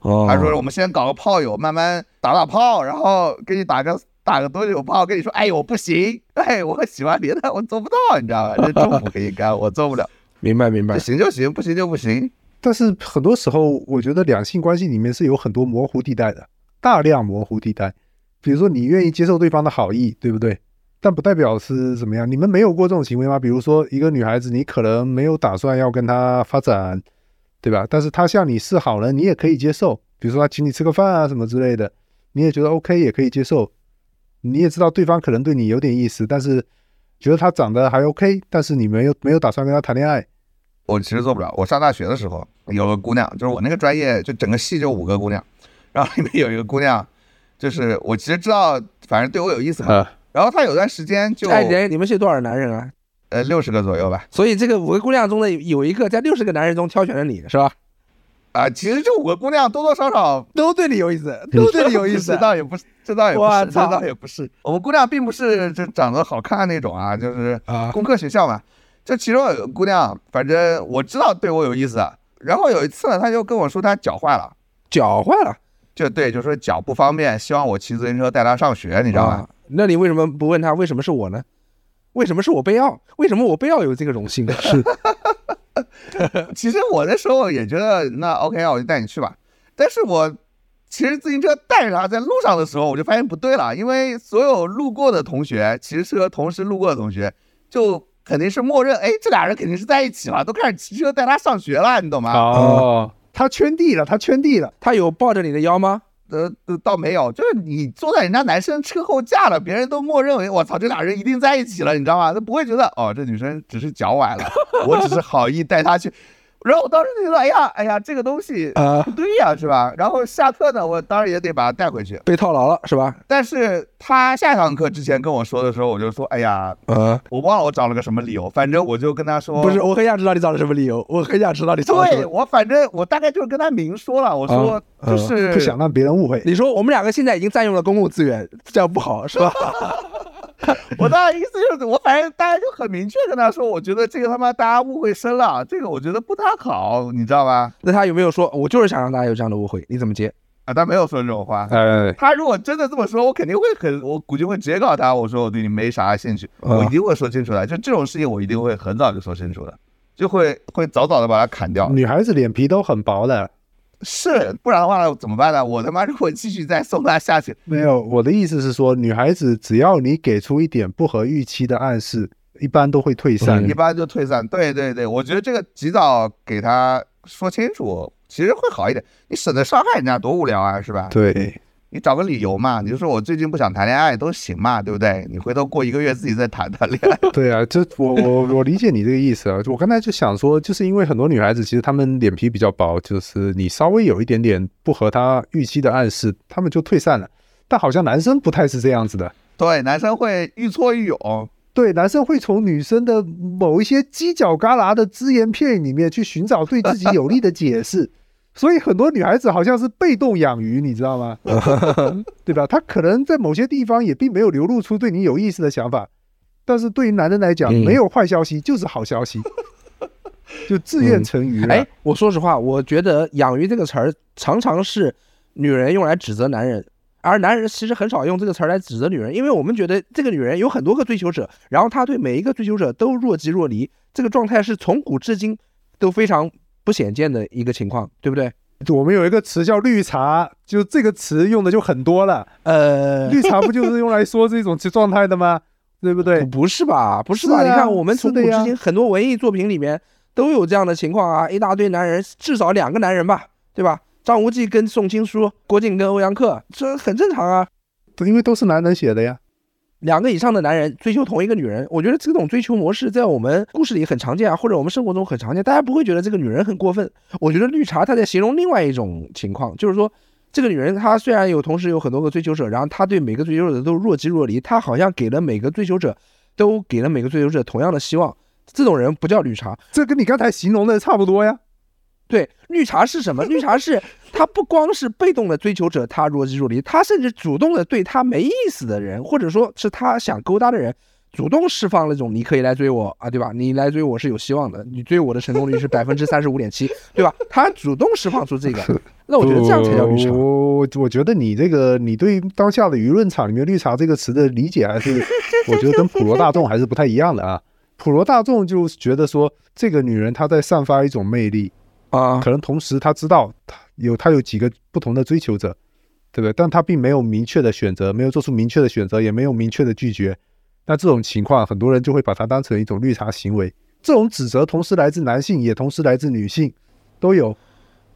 哦，还说我们先搞个炮友，慢慢打打炮，然后给你打个打个多久炮，跟你说，哎，我不行，(laughs) 哎，我喜欢别的，我做不到，你知道吧？(laughs) 这政府可以干，我做不了。明白明白，行就行，不行就不行。但是很多时候，我觉得两性关系里面是有很多模糊地带的，大量模糊地带。比如说，你愿意接受对方的好意，对不对？但不代表是怎么样。你们没有过这种行为吗？比如说，一个女孩子，你可能没有打算要跟她发展，对吧？但是她向你示好了，你也可以接受。比如说，她请你吃个饭啊什么之类的，你也觉得 OK，也可以接受。你也知道对方可能对你有点意思，但是觉得他长得还 OK，但是你没有没有打算跟他谈恋爱。我其实做不了。我上大学的时候有个姑娘，就是我那个专业，就整个系就五个姑娘，然后里面有一个姑娘。就是我其实知道，反正对我有意思嘛。然后她有段时间就哎，你你们系多少男人啊？呃，六十个左右吧。所以这个五个姑娘中的有一个在六十个男人中挑选了你是吧？啊，其实这五个姑娘多多少少都对你有意思，(laughs) 都对你有意思。这倒也不是，这倒也不是，这倒也不是。我们姑娘并不是就长得好看那种啊，就是啊，工科学校嘛。这其中有个姑娘，反正我知道对我有意思。然后有一次呢，她就跟我说她脚坏了，脚坏了。就对，就说脚不方便，希望我骑自行车带她上学，你知道吗？那你为什么不问她为什么是我呢？为什么是我被奥？为什么我被奥有这个荣幸？(laughs) 是，(laughs) 其实我那时候也觉得，那 OK 啊，我就带你去吧。但是我骑着自行车带着他在路上的时候，我就发现不对了，因为所有路过的同学，骑车同时路过的同学，就肯定是默认，哎，这俩人肯定是在一起了，都开始骑车带他上学了，你懂吗？哦。他圈地了，他圈地了，他有抱着你的腰吗？呃，倒没有，就是你坐在人家男生车后架了，别人都默认为我操，这俩人一定在一起了，你知道吗？他不会觉得哦，这女生只是脚崴了，我只是好意带她去。然后我当时就觉得，哎呀，哎呀，这个东西啊，不对呀，是吧？然后下课呢，我当然也得把它带回去，被套牢了，是吧？但是他下堂课之前跟我说的时候，我就说，哎呀，呃，我忘了我找了个什么理由，反正我就跟他说，不是，我很想知道你找了什么理由，我很想知道你找了什么。对我，反正我大概就是跟他明说了，我说就是不想让别人误会。你说我们两个现在已经占用了公共资源，这样不好，是吧？(laughs) (laughs) 我大概意思就是，我反正大家就很明确跟他说，我觉得这个他妈大家误会深了，这个我觉得不太好，你知道吧？那他有没有说，我就是想让大家有这样的误会？你怎么接啊？他没有说这种话。呃，他如果真的这么说，我肯定会很，我估计会直接告诉他，我说我对你没啥兴趣，我一定会说清楚的。就这种事情，我一定会很早就说清楚的，就会会早早的把他砍掉。女孩子脸皮都很薄的。是，不然的话怎么办呢？我他妈如果继续再送他下去，没有。我的意思是说，女孩子只要你给出一点不合预期的暗示，一般都会退散，一般就退散。对对对，我觉得这个及早给他说清楚，其实会好一点，你省得伤害人家，多无聊啊，是吧？对。你找个理由嘛，你就说我最近不想谈恋爱都行嘛，对不对？你回头过一个月自己再谈谈恋爱。(laughs) 对啊，这我我我理解你这个意思啊。我刚才就想说，就是因为很多女孩子其实她们脸皮比较薄，就是你稍微有一点点不合她预期的暗示，她们就退散了。但好像男生不太是这样子的。对，男生会愈挫愈勇。对，男生会从女生的某一些犄角旮旯的只言片语里面去寻找对自己有利的解释。所以很多女孩子好像是被动养鱼，你知道吗？(laughs) 对吧？她可能在某些地方也并没有流露出对你有意思的想法，但是对于男人来讲，没有坏消息就是好消息，(laughs) 就自愿成鱼。哎，我说实话，我觉得“养鱼”这个词儿常常是女人用来指责男人，而男人其实很少用这个词儿来指责女人，因为我们觉得这个女人有很多个追求者，然后她对每一个追求者都若即若离，这个状态是从古至今都非常。不鲜见的一个情况，对不对？我们有一个词叫“绿茶”，就这个词用的就很多了。呃，绿茶不就是用来说这种状态的吗？(laughs) 对不对？不是吧？不是吧？是啊你看我们从古至今很多文艺作品里面都有这样的情况啊，一大堆男人，至少两个男人吧，对吧？张无忌跟宋青书，郭靖跟欧阳克，这很正常啊。因为都是男人写的呀。两个以上的男人追求同一个女人，我觉得这种追求模式在我们故事里很常见啊，或者我们生活中很常见，大家不会觉得这个女人很过分。我觉得绿茶她在形容另外一种情况，就是说这个女人她虽然有同时有很多个追求者，然后她对每个追求者都若即若离，她好像给了每个追求者都给了每个追求者同样的希望。这种人不叫绿茶，这跟你刚才形容的差不多呀。对，绿茶是什么？绿茶是 (laughs) 他不光是被动的追求者，他若即若离，他甚至主动的对他没意思的人，或者说是他想勾搭的人，主动释放那种你可以来追我啊，对吧？你来追我是有希望的，你追我的成功率是百分之三十五点七，对吧？他主动释放出这个，那我觉得这样才叫绿茶。我我我觉得你这个你对当下的舆论场里面“绿茶”这个词的理解，还是我觉得跟普罗大众还是不太一样的啊。普罗大众就觉得说，这个女人她在散发一种魅力，啊可能同时他知道他有他有几个不同的追求者，对不对？但他并没有明确的选择，没有做出明确的选择，也没有明确的拒绝。那这种情况，很多人就会把它当成一种绿茶行为。这种指责同时来自男性，也同时来自女性，都有。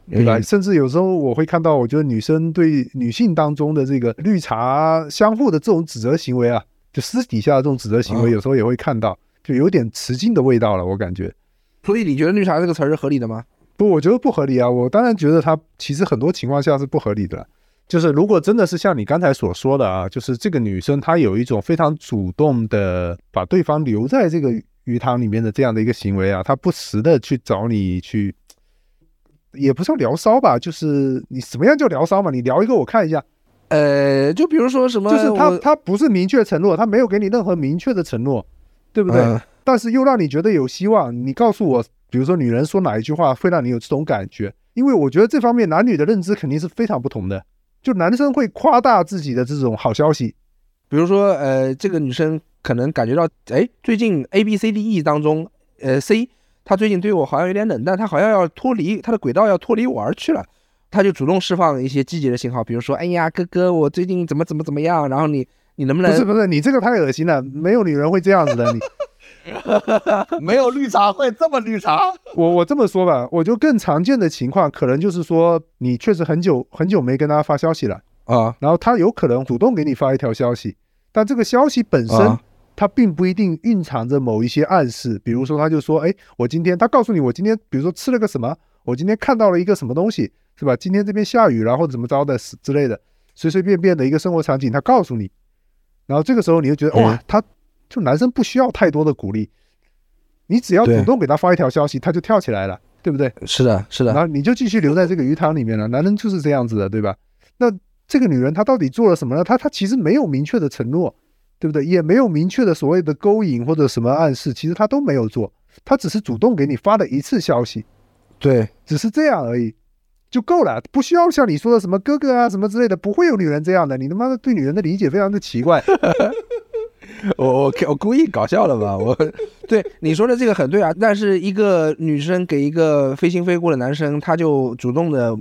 对吧？嗯甚至有时候我会看到，我觉得女生对女性当中的这个绿茶相互的这种指责行为啊，就私底下的这种指责行为，啊有时候也会看到，就有点雌竞的味道了。我感觉所以你觉得绿茶这个词儿是合理的吗？不，我觉得不合理啊。我当然觉得它其实很多情况下是不合理的。就是如果真的是像你刚才所说的啊，就是这个女生她有一种非常主动的把对方留在这个鱼塘里面的这样的一个行为啊，她不时的去找你去，也不算聊骚吧，就是你什么样叫聊骚嘛？你聊一个我看一下，呃，就比如说什么，就是他我他不是明确承诺，他没有给你任何明确的承诺，对不对？嗯但是又让你觉得有希望。你告诉我，比如说女人说哪一句话会让你有这种感觉？因为我觉得这方面男女的认知肯定是非常不同的。就男生会夸大自己的这种好消息，比如说，呃，这个女生可能感觉到，哎，最近 A B C D E 当中，呃，C 她最近对我好像有点冷淡，她好像要脱离她的轨道，要脱离我而去了，她就主动释放一些积极的信号，比如说，哎呀，哥哥，我最近怎么怎么怎么样，然后你你能不能不是不是，你这个太恶心了，没有女人会这样子的。你 (laughs) 没有绿茶会这么绿茶，我我这么说吧，我就更常见的情况，可能就是说你确实很久很久没跟他发消息了。啊。然后他有可能主动给你发一条消息，但这个消息本身啊。它并不一定蕴藏着某一些暗示，比如说他就说，哎，我今天他告诉你我今天比如说吃了个什么，我今天看到了一个什么东西，是吧？今天这边下雨了或者怎么着的之类的，随随便便的一个生活场景，他告诉你，然后这个时候你就觉得哇嗯，他就男生不需要太多的鼓励，你只要主动给他发一条消息，他就跳起来了，对不对？是的，是的，然后你就继续留在这个鱼塘里面了。男人就是这样子的，对吧？那这个女人她到底做了什么呢？她她其实没有明确的承诺，对不对？也没有明确的所谓的勾引或者什么暗示，其实她都没有做，她只是主动给你发了一次消息，对，只是这样而已。就够了，不需要像你说的什么哥哥啊什么之类的，不会有女人这样的。你他妈的对女人的理解非常的奇怪。(laughs) (laughs) 我我我故意搞笑的吧？我对你说的这个很对啊，但是一个女生给一个非亲非故的男生，他就主动的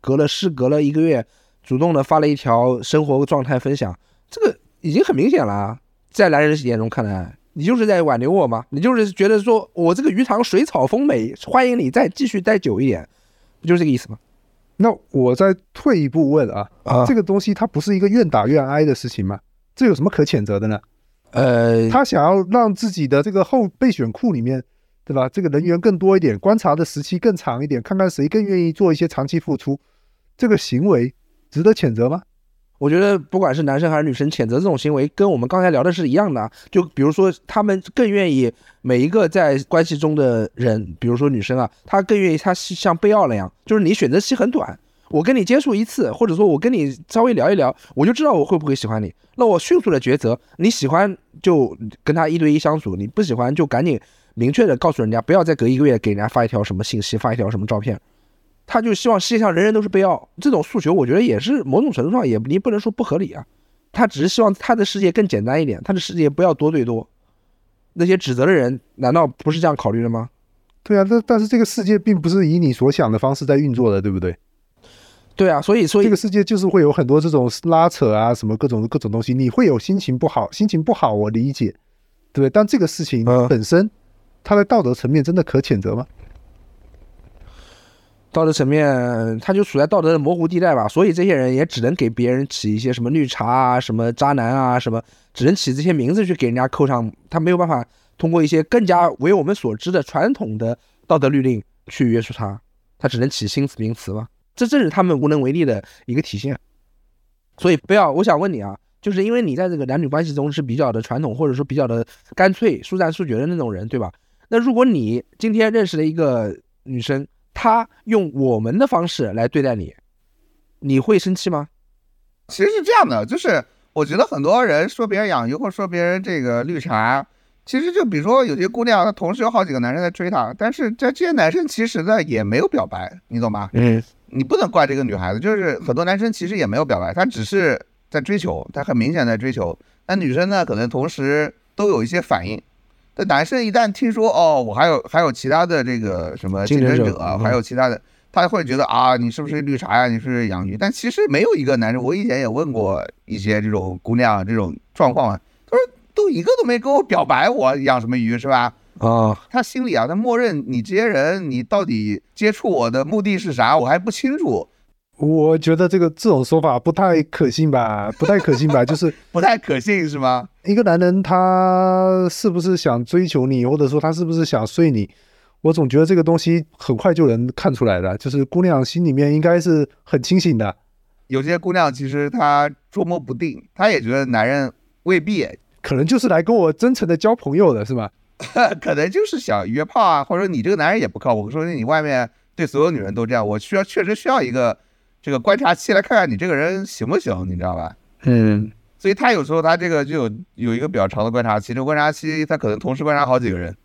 隔了事隔了一个月，主动的发了一条生活状态分享，这个已经很明显了啊，在男人眼中看来，你就是在挽留我吗？你就是觉得说我这个鱼塘水草丰美，欢迎你再继续待久一点，不就是这个意思吗？那我再退一步问啊，啊这个东西它不是一个愿打愿挨的事情吗？这有什么可谴责的呢？呃，他想要让自己的这个后备选库里面，对吧？这个人员更多一点，观察的时期更长一点，看看谁更愿意做一些长期付出，这个行为值得谴责吗？我觉得不管是男生还是女生，谴责这种行为跟我们刚才聊的是一样的啊。就比如说，他们更愿意每一个在关系中的人，比如说女生啊，她更愿意她是像贝奥那样，就是你选择期很短，我跟你接触一次，或者说我跟你稍微聊一聊，我就知道我会不会喜欢你。那我迅速的抉择，你喜欢就跟他一对一相处，你不喜欢就赶紧明确的告诉人家，不要再隔一个月给人家发一条什么信息，发一条什么照片。他就希望世界上人人都是贝奥，这种诉求我觉得也是某种程度上也你不能说不合理啊。他只是希望他的世界更简单一点，他的世界不要多对多。那些指责的人难道不是这样考虑的吗？对啊，但但是这个世界并不是以你所想的方式在运作的，对不对？对啊，所以所以这个世界就是会有很多这种拉扯啊，什么各种各种东西，你会有心情不好，心情不好我理解，对不对？但这个事情嗯本身，它在道德层面真的可谴责吗？道德层面，他就处在道德的模糊地带吧，所以这些人也只能给别人起一些什么绿茶啊、什么渣男啊、什么，只能起这些名字去给人家扣上，他没有办法通过一些更加为我们所知的传统的道德律令去约束他，他只能起新词名词嘛，这正是他们无能为力的一个体现。所以不要，我想问你啊，就是因为你在这个男女关系中是比较的传统，或者说比较的干脆、速战速决的那种人，对吧？那如果你今天认识了一个女生，她用我们的方式来对待你，你会生气吗？其实是这样的，就是我觉得很多人说别人养鱼或者说别人这个绿茶，其实就比如说有些姑娘，她同时有好几个男生在追她，但是这这些男生其实呢也没有表白，你懂吗？嗯你不能怪这个女孩子，就是很多男生其实也没有表白，他只是在追求，他很明显在追求。那女生呢，可能同时都有一些反应。但男生一旦听说哦，我还有还有其他的这个什么竞竞争者还有其他的，他会觉得啊，你是不是绿茶呀？你是养鱼？但其实没有一个男生，我以前也问过一些这种姑娘这种状况啊，他说都一个都没跟我表白，我养什么鱼是吧？啊，他心里啊，他默认你这些人，你到底接触我的目的是啥，我还不清楚。我觉得这个这种说法不太可信吧，(laughs) 不太可信吧？就是不太可信是吗？一个男人他是不是想追求你，或者说他是不是想睡你？我总觉得这个东西很快就能看出来的，就是姑娘心里面应该是很清醒的，有些姑娘其实她捉摸不定，她也觉得男人未必，可能就是来跟我真诚的交朋友的，是吧？(laughs) 可能就是想约炮啊，或者说你这个男人也不靠谱，说你外面对所有女人都这样，我需要确实需要一个这个观察期来看看你这个人行不行，你知道吧？嗯，所以他有时候他这个就有有一个比较长的观察期，这个观察期他可能同时观察好几个人，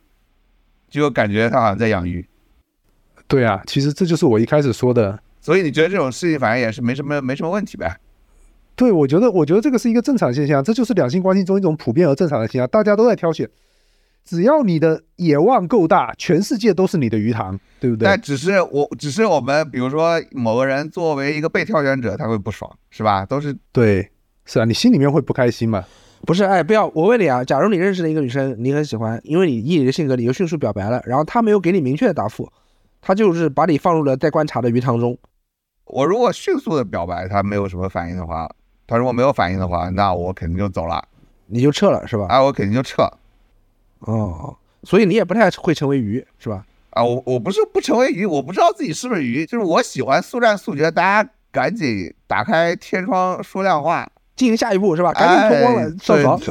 就感觉他好像在养鱼。对啊，其实这就是我一开始说的。所以你觉得这种事情反正也是没什么没什么问题呗？对，我觉得，我觉得这个是一个正常现象，这就是两性关系中一种普遍而正常的现象，大家都在挑选。只要你的野望够大，全世界都是你的鱼塘，对不对但？只是我，只是我们，比如说某个人作为一个被挑选者，他会不爽，是吧？都是对，是啊，你心里面会不开心嘛？不是，哎，不要，我问你啊，假如你认识了一个女生，你很喜欢，因为你以你的性格，你就迅速表白了，然后她没有给你明确的答复，她就是把你放入了待观察的鱼塘中，我如果迅速的表白，她没有什么反应的话，她如果没有反应的话，那我肯定就走了，你就撤了，是吧？啊，我肯定就撤哦，所以你也不太会成为鱼，是吧？啊，我我不是不成为鱼，我不知道自己是不是鱼，就是我喜欢速战速决，大家赶紧打开天窗说亮话，进行下一步是吧？赶紧脱光了哎上床。(laughs)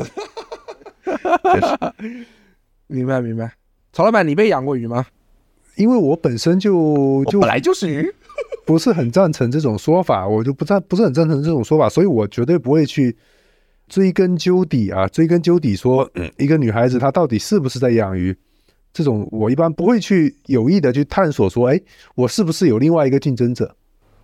对真是明白明白。曹老板，你被养过鱼吗？因为我本身就就本来就是鱼，不是很赞成这种说法，我就不赞不是很赞成这种说法，所以我绝对不会去追根究底啊，追根究底说一个女孩子她到底是不是在养鱼，这种我一般不会去有意的去探索说，哎，我是不是有另外一个竞争者？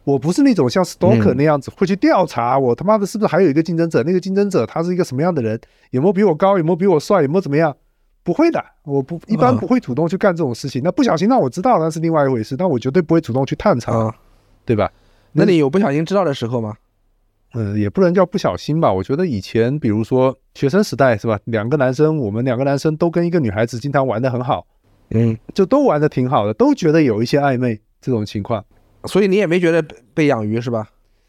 我不是那种像 stalker 嗯那样子会去调查我他妈的是不是还有一个竞争者，那个竞争者他是一个什么样的人，有没有比我高，有没有比我帅，有没有怎么样？不会的，我不一般嗯不会主动去干这种事情。那不小心让我知道那是另外一回事，但我绝对不会主动去探查。啊，对吧？那你有不小心知道的时候吗？嗯，也不能叫不小心吧。我觉得以前，比如说学生时代是吧，两个男生，我们两个男生都跟一个女孩子经常玩的很好，嗯，就都玩的挺好的，都觉得有一些暧昧这种情况。所以你也没觉得被被养鱼是吧？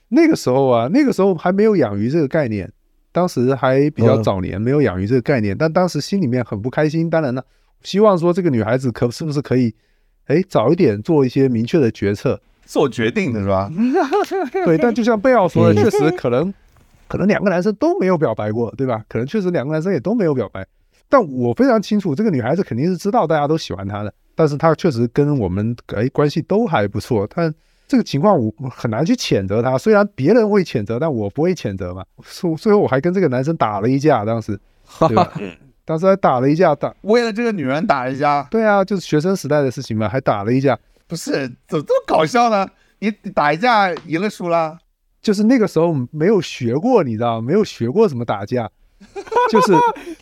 那个时候啊，那个时候还没有养鱼这个概念，当时还比较嗯早年，没有养鱼这个概念，但当时心里面很不开心。当然了，希望说这个女孩子可是不是可以，哎，早一点做一些明确的决策。做决定的是吧？(laughs) 对，但就像贝奥说的，嗯确实可能可能两个男生都没有表白过，对吧？可能确实两个男生也都没有表白。但我非常清楚，这个女孩子肯定是知道大家都喜欢她的，但是她确实跟我们哎关系都还不错。但这个情况我很难去谴责她，虽然别人会谴责，但我不会谴责嘛。最最后我还跟这个男生打了一架，当时 (laughs) 对吧？当时还打了一架，打 (laughs) 为了这个女人打一架，对啊，就是学生时代的事情嘛，还打了一架。不是怎么这么搞笑呢？你打一架赢了输了，就是那个时候没有学过，你知道吗？没有学过怎么打架，(laughs) 就是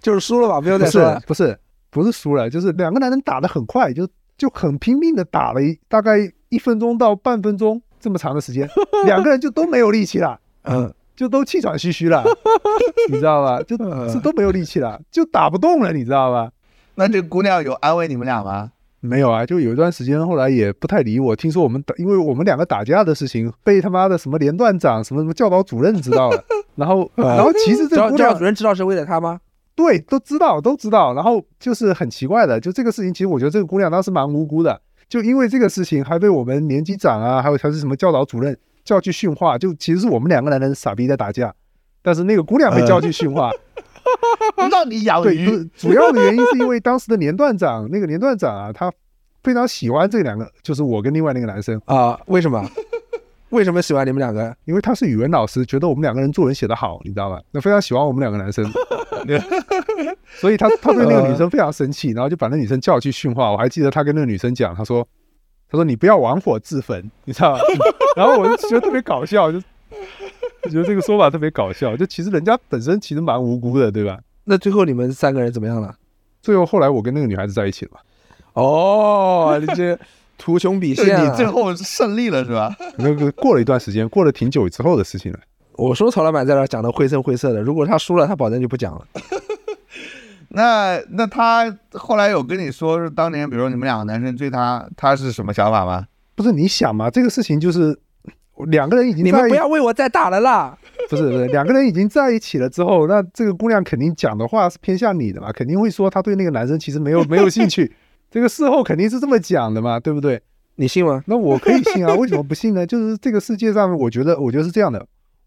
就是输了吧，没有再说了。不是不是输了，就是两个男人打得很快，就就很拼命的打了一大概一分钟到半分钟这么长的时间，(laughs) 两个人就都没有力气了，嗯，就都气喘吁吁了，(laughs) 你知道吧？就呃是都没有力气了，就打不动了，你知道吧？那这姑娘有安慰你们俩吗？没有啊，就有一段时间，后来也不太理我。听说我们打，因为我们两个打架的事情被他妈的什么连段长、什么什么教导主任知道了，然后，(laughs) 然后其实这教教导主任知道是为了他吗？对都知道都知道，然后就是很奇怪的，就这个事情，其实我觉得这个姑娘当时蛮无辜的，就因为这个事情还被我们年级长啊，还有还是什么教导主任叫去训话，就其实是我们两个男人傻逼在打架，但是那个姑娘被叫去训话，让你养对，鱼不，主要的原因是因为当时的年段长，那个年段长啊，他非常喜欢这两个，就是我跟另外那个男生，啊，为什么？(laughs) 为什么喜欢你们两个？因为他是语文老师，觉得我们两个人作文写得好，你知道吧？那非常喜欢我们两个男生，(laughs) 所以他他对那个女生非常生气，然后就把那女生叫去训话。我还记得他跟那个女生讲，他说他说你不要玩火自焚，你知道吧？(laughs) 然后我就觉得特别搞笑，就就觉得这个说法特别搞笑。就其实人家本身其实蛮无辜的，对吧？那最后你们三个人怎么样了？最后后来我跟那个女孩子在一起了嘛，哦，你这图穷匕就见啊！你最后胜利了是吧？(laughs) 那个过了一段时间，过了挺久之后的事情了。我说曹老板在那讲的绘声绘色的，如果他输了，他保证就不讲了。(laughs) 那那他后来有跟你说，是当年比如说你们两个男生追他，他是什么想法吗？不是你想嘛，这个事情就是两个人已经你们不要为我再打了啦！不是不是，两个人已经在一起了之后，那这个姑娘肯定讲的话是偏向你的嘛，肯定会说她对那个男生其实没有 (laughs) 没有兴趣，这个事后肯定是这么讲的嘛，对不对？你信吗？那我可以信啊，为什么不信呢？就是这个世界上，我觉得我觉得是这样的，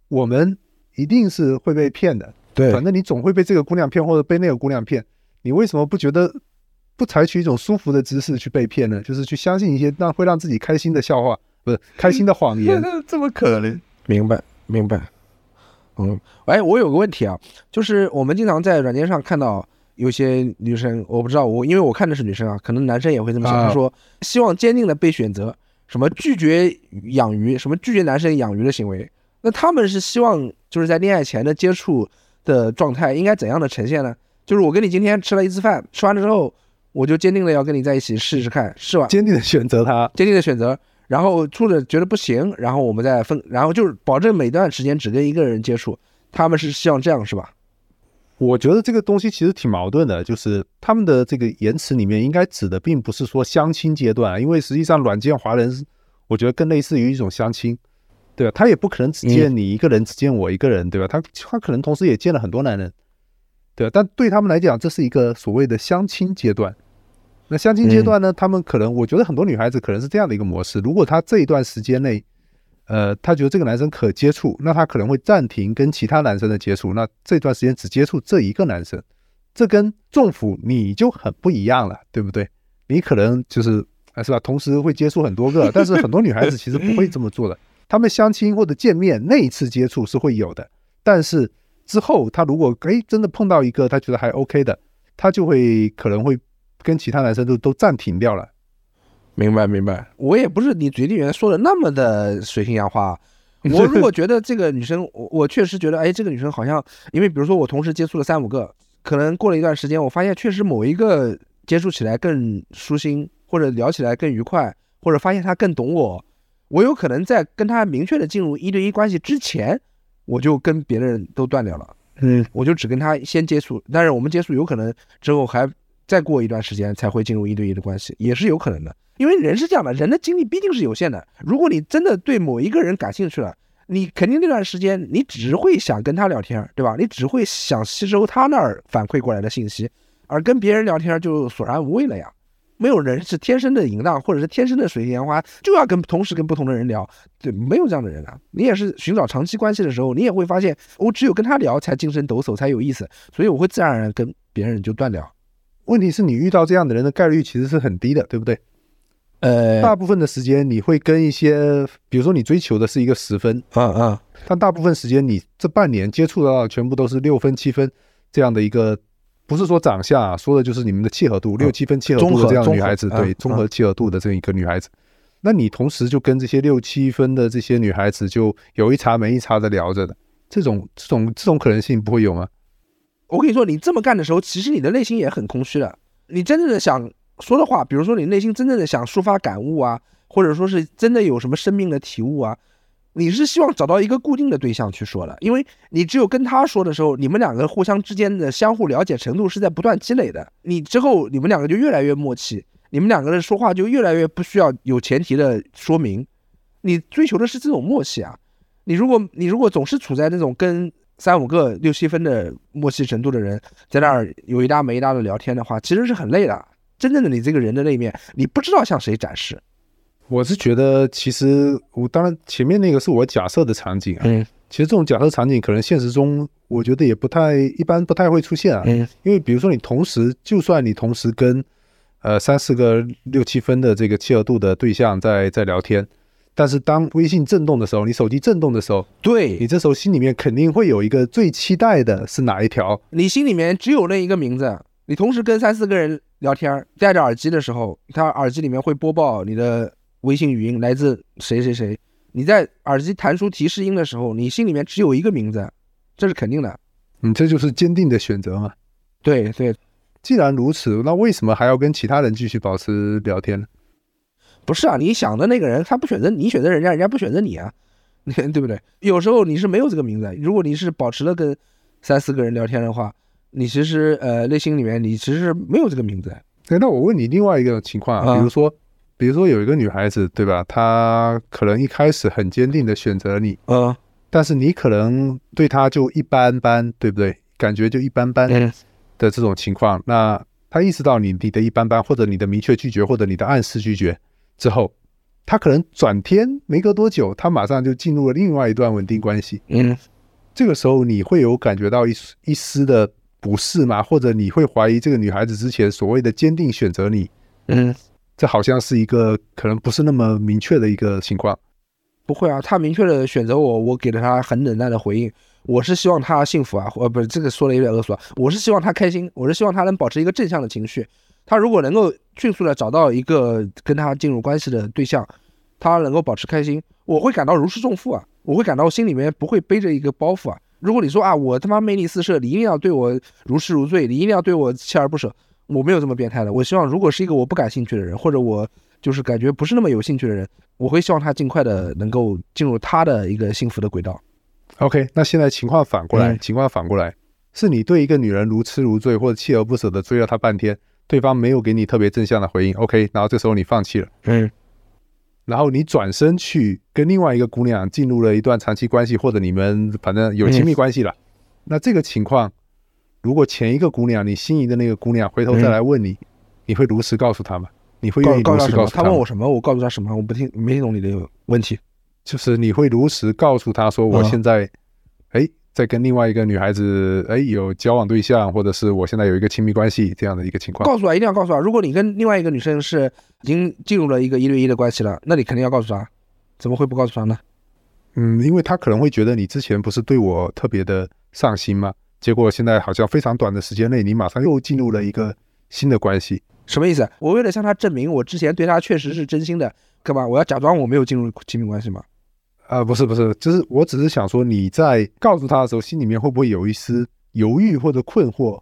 我们一定是会被骗的，对反正你总会被这个姑娘骗或者被那个姑娘骗，你为什么不觉得不采取一种舒服的姿势去被骗呢？就是去相信一些让会让自己开心的笑话，不是开心的谎言。(laughs) 这么可怜，明白明白。嗯，哎，我有个问题啊，就是我们经常在软件上看到有些女生，我不知道我，因为我看的是女生啊，可能男生也会这么想，啊他说希望坚定的被选择，什么拒绝养鱼，什么拒绝男生养鱼的行为，那他们是希望就是在恋爱前的接触的状态应该怎样的呈现呢？就是我跟你今天吃了一次饭，吃完了之后，我就坚定的要跟你在一起试试看，试完坚定的选择他，坚定的选择，然后处着觉得不行，然后我们再分，然后就是保证每段时间只跟一个人接触，他们是希望这样是吧？我觉得这个东西其实挺矛盾的，就是他们的这个言辞里面应该指的并不是说相亲阶段，因为实际上软件华人，我觉得更类似于一种相亲，对吧？他也不可能只见你一个人，只见我一个人，对吧？他他可能同时也见了很多男人，对吧？但对他们来讲，这是一个所谓的相亲阶段。那相亲阶段呢，他们可能，我觉得很多女孩子可能是这样的一个模式：如果她这一段时间内，呃，她觉得这个男生可接触，那她可能会暂停跟其他男生的接触，那这段时间只接触这一个男生，这跟政府你就很不一样了，对不对？你可能就是啊，是吧？同时会接触很多个，但是很多女孩子其实不会这么做的。他们相亲或者见面那一次接触是会有的，但是之后他如果哎真的碰到一个他觉得还 OK 的，他就会可能会跟其他男生都都暂停掉了。明白明白，我也不是你嘴里面说的那么的水性杨花。(laughs) 我如果觉得这个女生，我我确实觉得，哎，这个女生好像，因为比如说我同时接触了三五个，可能过了一段时间，我发现确实某一个接触起来更舒心，或者聊起来更愉快，或者发现她更懂我，我有可能在跟她明确的进入一对一关系之前，我就跟别人都断掉了。嗯，我就只跟她先接触，但是我们接触有可能之后还再过一段时间才会进入一对一的关系，也是有可能的。因为人是这样的，人的精力毕竟是有限的。如果你真的对某一个人感兴趣了，你肯定那段时间你只会想跟他聊天，对吧？你只会想吸收他那儿反馈过来的信息，而跟别人聊天就索然无味了呀。没有人是天生的淫荡，或者是天生的水性杨花，就要跟同时跟不同的人聊，对，没有这样的人啊。你也是寻找长期关系的时候，你也会发现，我只有跟他聊才精神抖擞，才有意思，所以我会自然而然跟别人就断掉。问题是你遇到这样的人的概率其实是很低的，对不对？呃，大部分的时间你会跟一些，比如说你追求的是一个十分，嗯嗯，但大部分时间你这半年接触到的全部都是六分、七分这样的一个，不是说长相啊，说的就是你们的契合度，六七分契合度的这样的女孩子，对，综合契合度的这样一个女孩子。那你同时就跟这些六七分的这些女孩子就有一茬没一茬的聊着的，这种这种这种可能性不会有吗？我跟你说，你这么干的时候，其实你的内心也很空虚的。你真正的想说的话，比如说你内心真正的想抒发感悟啊，或者说是真的有什么生命的体悟啊，你是希望找到一个固定的对象去说的，因为你只有跟他说的时候，你们两个互相之间的相互了解程度是在不断积累的，你之后你们两个就越来越默契，你们两个人说话就越来越不需要有前提的说明，你追求的是这种默契啊。你如果你如果总是处在那种跟三五个六七分的默契程度的人在那儿有一搭没一搭的聊天的话，其实是很累的。真正的你这个人的那一面，你不知道向谁展示。我是觉得，其实我当然前面那个是我假设的场景啊，嗯其实这种假设场景可能现实中我觉得也不太一般，不太会出现啊。嗯因为比如说你同时，就算你同时跟呃三四个六七分的这个契合度的对象在在聊天，但是当微信震动的时候，你手机震动的时候，对你这时候心里面肯定会有一个最期待的是哪一条？你心里面只有那一个名字，你同时跟三四个人聊天，戴着耳机的时候，他耳机里面会播报你的微信语音来自谁谁谁。你在耳机弹出提示音的时候，你心里面只有一个名字，这是肯定的。你这就是坚定的选择嘛。对对，既然如此，那为什么还要跟其他人继续保持聊天呢？不是啊，你想的那个人他不选择你，选择人家，人家不选择你啊，(laughs) 对不对？有时候你是没有这个名字，如果你是保持了跟三四个人聊天的话，你其实呃内心里面你其实是没有这个名字。对，那我问你另外一个情况啊，啊比如说，比如说有一个女孩子，对吧？她可能一开始很坚定的选择你，嗯但是你可能对她就一般般，对不对？感觉就一般般嗯的这种情况，那她意识到你你的一般般，或者你的明确拒绝，或者你的暗示拒绝之后，他可能转天没隔多久，他马上就进入了另外一段稳定关系。嗯，这个时候你会有感觉到一丝一丝的不适吗？或者你会怀疑这个女孩子之前所谓的坚定选择你，嗯，这好像是一个可能不是那么明确的一个情况。不会啊，他明确的选择我，我给了他很冷淡的回应。我是希望他幸福啊，呃，不是这个说的有点恶俗啊，我是希望他开心，我是希望他能保持一个正向的情绪。他如果能够迅速的找到一个跟他进入关系的对象，他能够保持开心，我会感到如释重负啊，我会感到心里面不会背着一个包袱啊。如果你说啊，我他妈魅力四射，你一定要对我如痴如醉，你一定要对我锲而不舍，我没有这么变态的。我希望如果是一个我不感兴趣的人，或者我就是感觉不是那么有兴趣的人，我会希望他尽快的能够进入他的一个幸福的轨道。OK，那现在情况反过来，嗯情况反过来，是你对一个女人如痴如醉，或者锲而不舍的追了她半天，对方没有给你特别正向的回应，OK，然后这时候你放弃了，嗯然后你转身去跟另外一个姑娘进入了一段长期关系，或者你们反正有亲密关系了。那这个情况，如果前一个姑娘你心仪的那个姑娘回头再来问你，你会如实告诉她吗？你会愿告意如实告诉她吗？问我什么，我告诉她什么，我不听，没听懂你的问题。就是你会如实告诉她说，我啊现在，哎、在跟另外一个女孩子，哎，有交往对象，或者是我现在有一个亲密关系这样的一个情况。告诉啊，一定要告诉啊！如果你跟另外一个女生是已经进入了一个一对一的关系了，那你肯定要告诉她，怎么会不告诉她呢？嗯，因为她可能会觉得你之前不是对我特别的上心吗？结果现在好像非常短的时间内，你马上又进入了一个新的关系。什么意思？我为了向她证明我之前对她确实是真心的，干嘛？我要假装我没有进入亲密关系吗？啊、不是不是，就是我只是想说，你在告诉他的时候，心里面会不会有一丝犹豫或者困惑？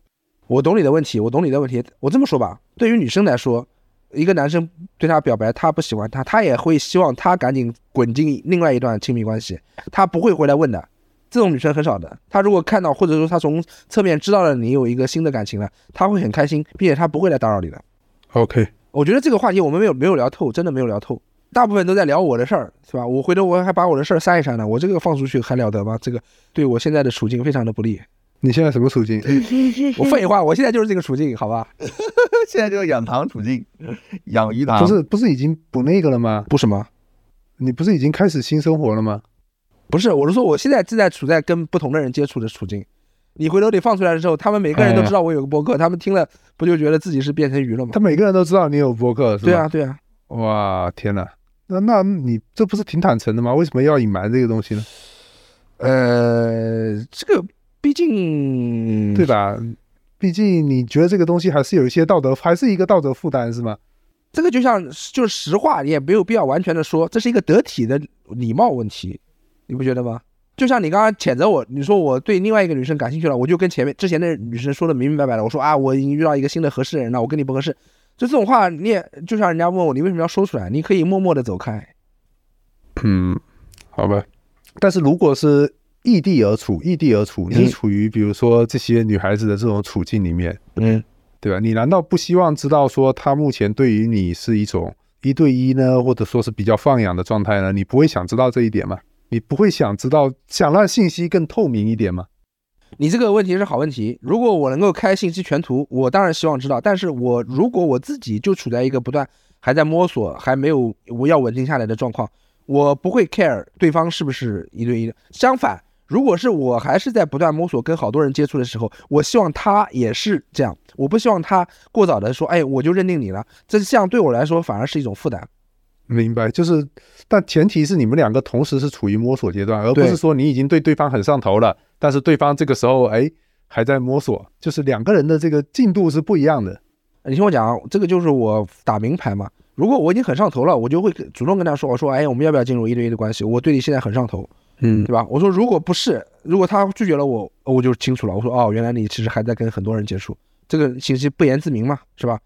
我懂你的问题，我懂你的问题。我这么说吧，对于女生来说，一个男生对她表白，她不喜欢她，他也会希望他赶紧滚进另外一段亲密关系，他不会回来问的。这种女生很少的。她如果看到，或者说她从侧面知道了你有一个新的感情了，她会很开心，并且她不会来打扰你的。OK，我觉得这个话题我们没有没有聊透，真的没有聊透。大部分都在聊我的事儿，是吧？我回头我还把我的事儿删一删呢，我这个放出去还了得吗？这个对我现在的处境非常的不利。你现在什么处境？(laughs) 我废话，我现在就是这个处境，好吧？(laughs) 现在就是养糖处境，养鱼塘不是不是已经不那个了吗？不什么？你不是已经开始新生活了吗？不是，我是说我现在正在处在跟不同的人接触的处境。你回头你放出来的时候，他们每个人都知道我有个播客，他们听了不就觉得自己是变成鱼了吗他？每个人都知道你有播客，是吧？对啊，。对啊，哇，天哪！那那你这不是挺坦诚的吗？为什么要隐瞒这个东西呢？呃，这个毕竟对吧？毕竟你觉得这个东西还是有一些道德，还是一个道德负担，是吗？这个就像就是实话，你也没有必要完全的说，这是一个得体的礼貌问题，你不觉得吗？就像你刚刚谴责我，你说我对另外一个女生感兴趣了，我就跟前面之前的女生说的明明白白的，我说啊，我已经遇到一个新的合适的人了，我跟你不合适，就这种话，你也就像人家问我，你为什么要说出来？你可以默默的走开。嗯，好吧。但是如果是异地而处，异地而处，你处于比如说这些女孩子的这种处境里面，嗯，对吧？你难道不希望知道说她目前对于你是一种一对一呢，或者说是比较放养的状态呢？你不会想知道这一点吗？你不会想知道，想让信息更透明一点吗？你这个问题是好问题。如果我能够开信息全图，我当然希望知道。但是我如果我自己就处在一个不断还在摸索，还没有我要稳定下来的状况，我不会 care 对方是不是一对一的。相反，如果是我还是在不断摸索，跟好多人接触的时候，我希望他也是这样。我不希望他过早的说，哎，我就认定你了。这这样对我来说反而是一种负担。明白，就是，但前提是你们两个同时是处于摸索阶段，而不是说你已经对对方很上头了，但是对方这个时候哎还在摸索，就是两个人的这个进度是不一样的。你听我讲啊，这个就是我打明牌嘛。如果我已经很上头了，我就会主动跟他说，我说，哎，我们要不要进入一对一的关系？我对你现在很上头，嗯对吧？我说，如果不是，如果他拒绝了我，我就清楚了。我说，哦，原来你其实还在跟很多人接触，这个信息不言自明嘛，是吧？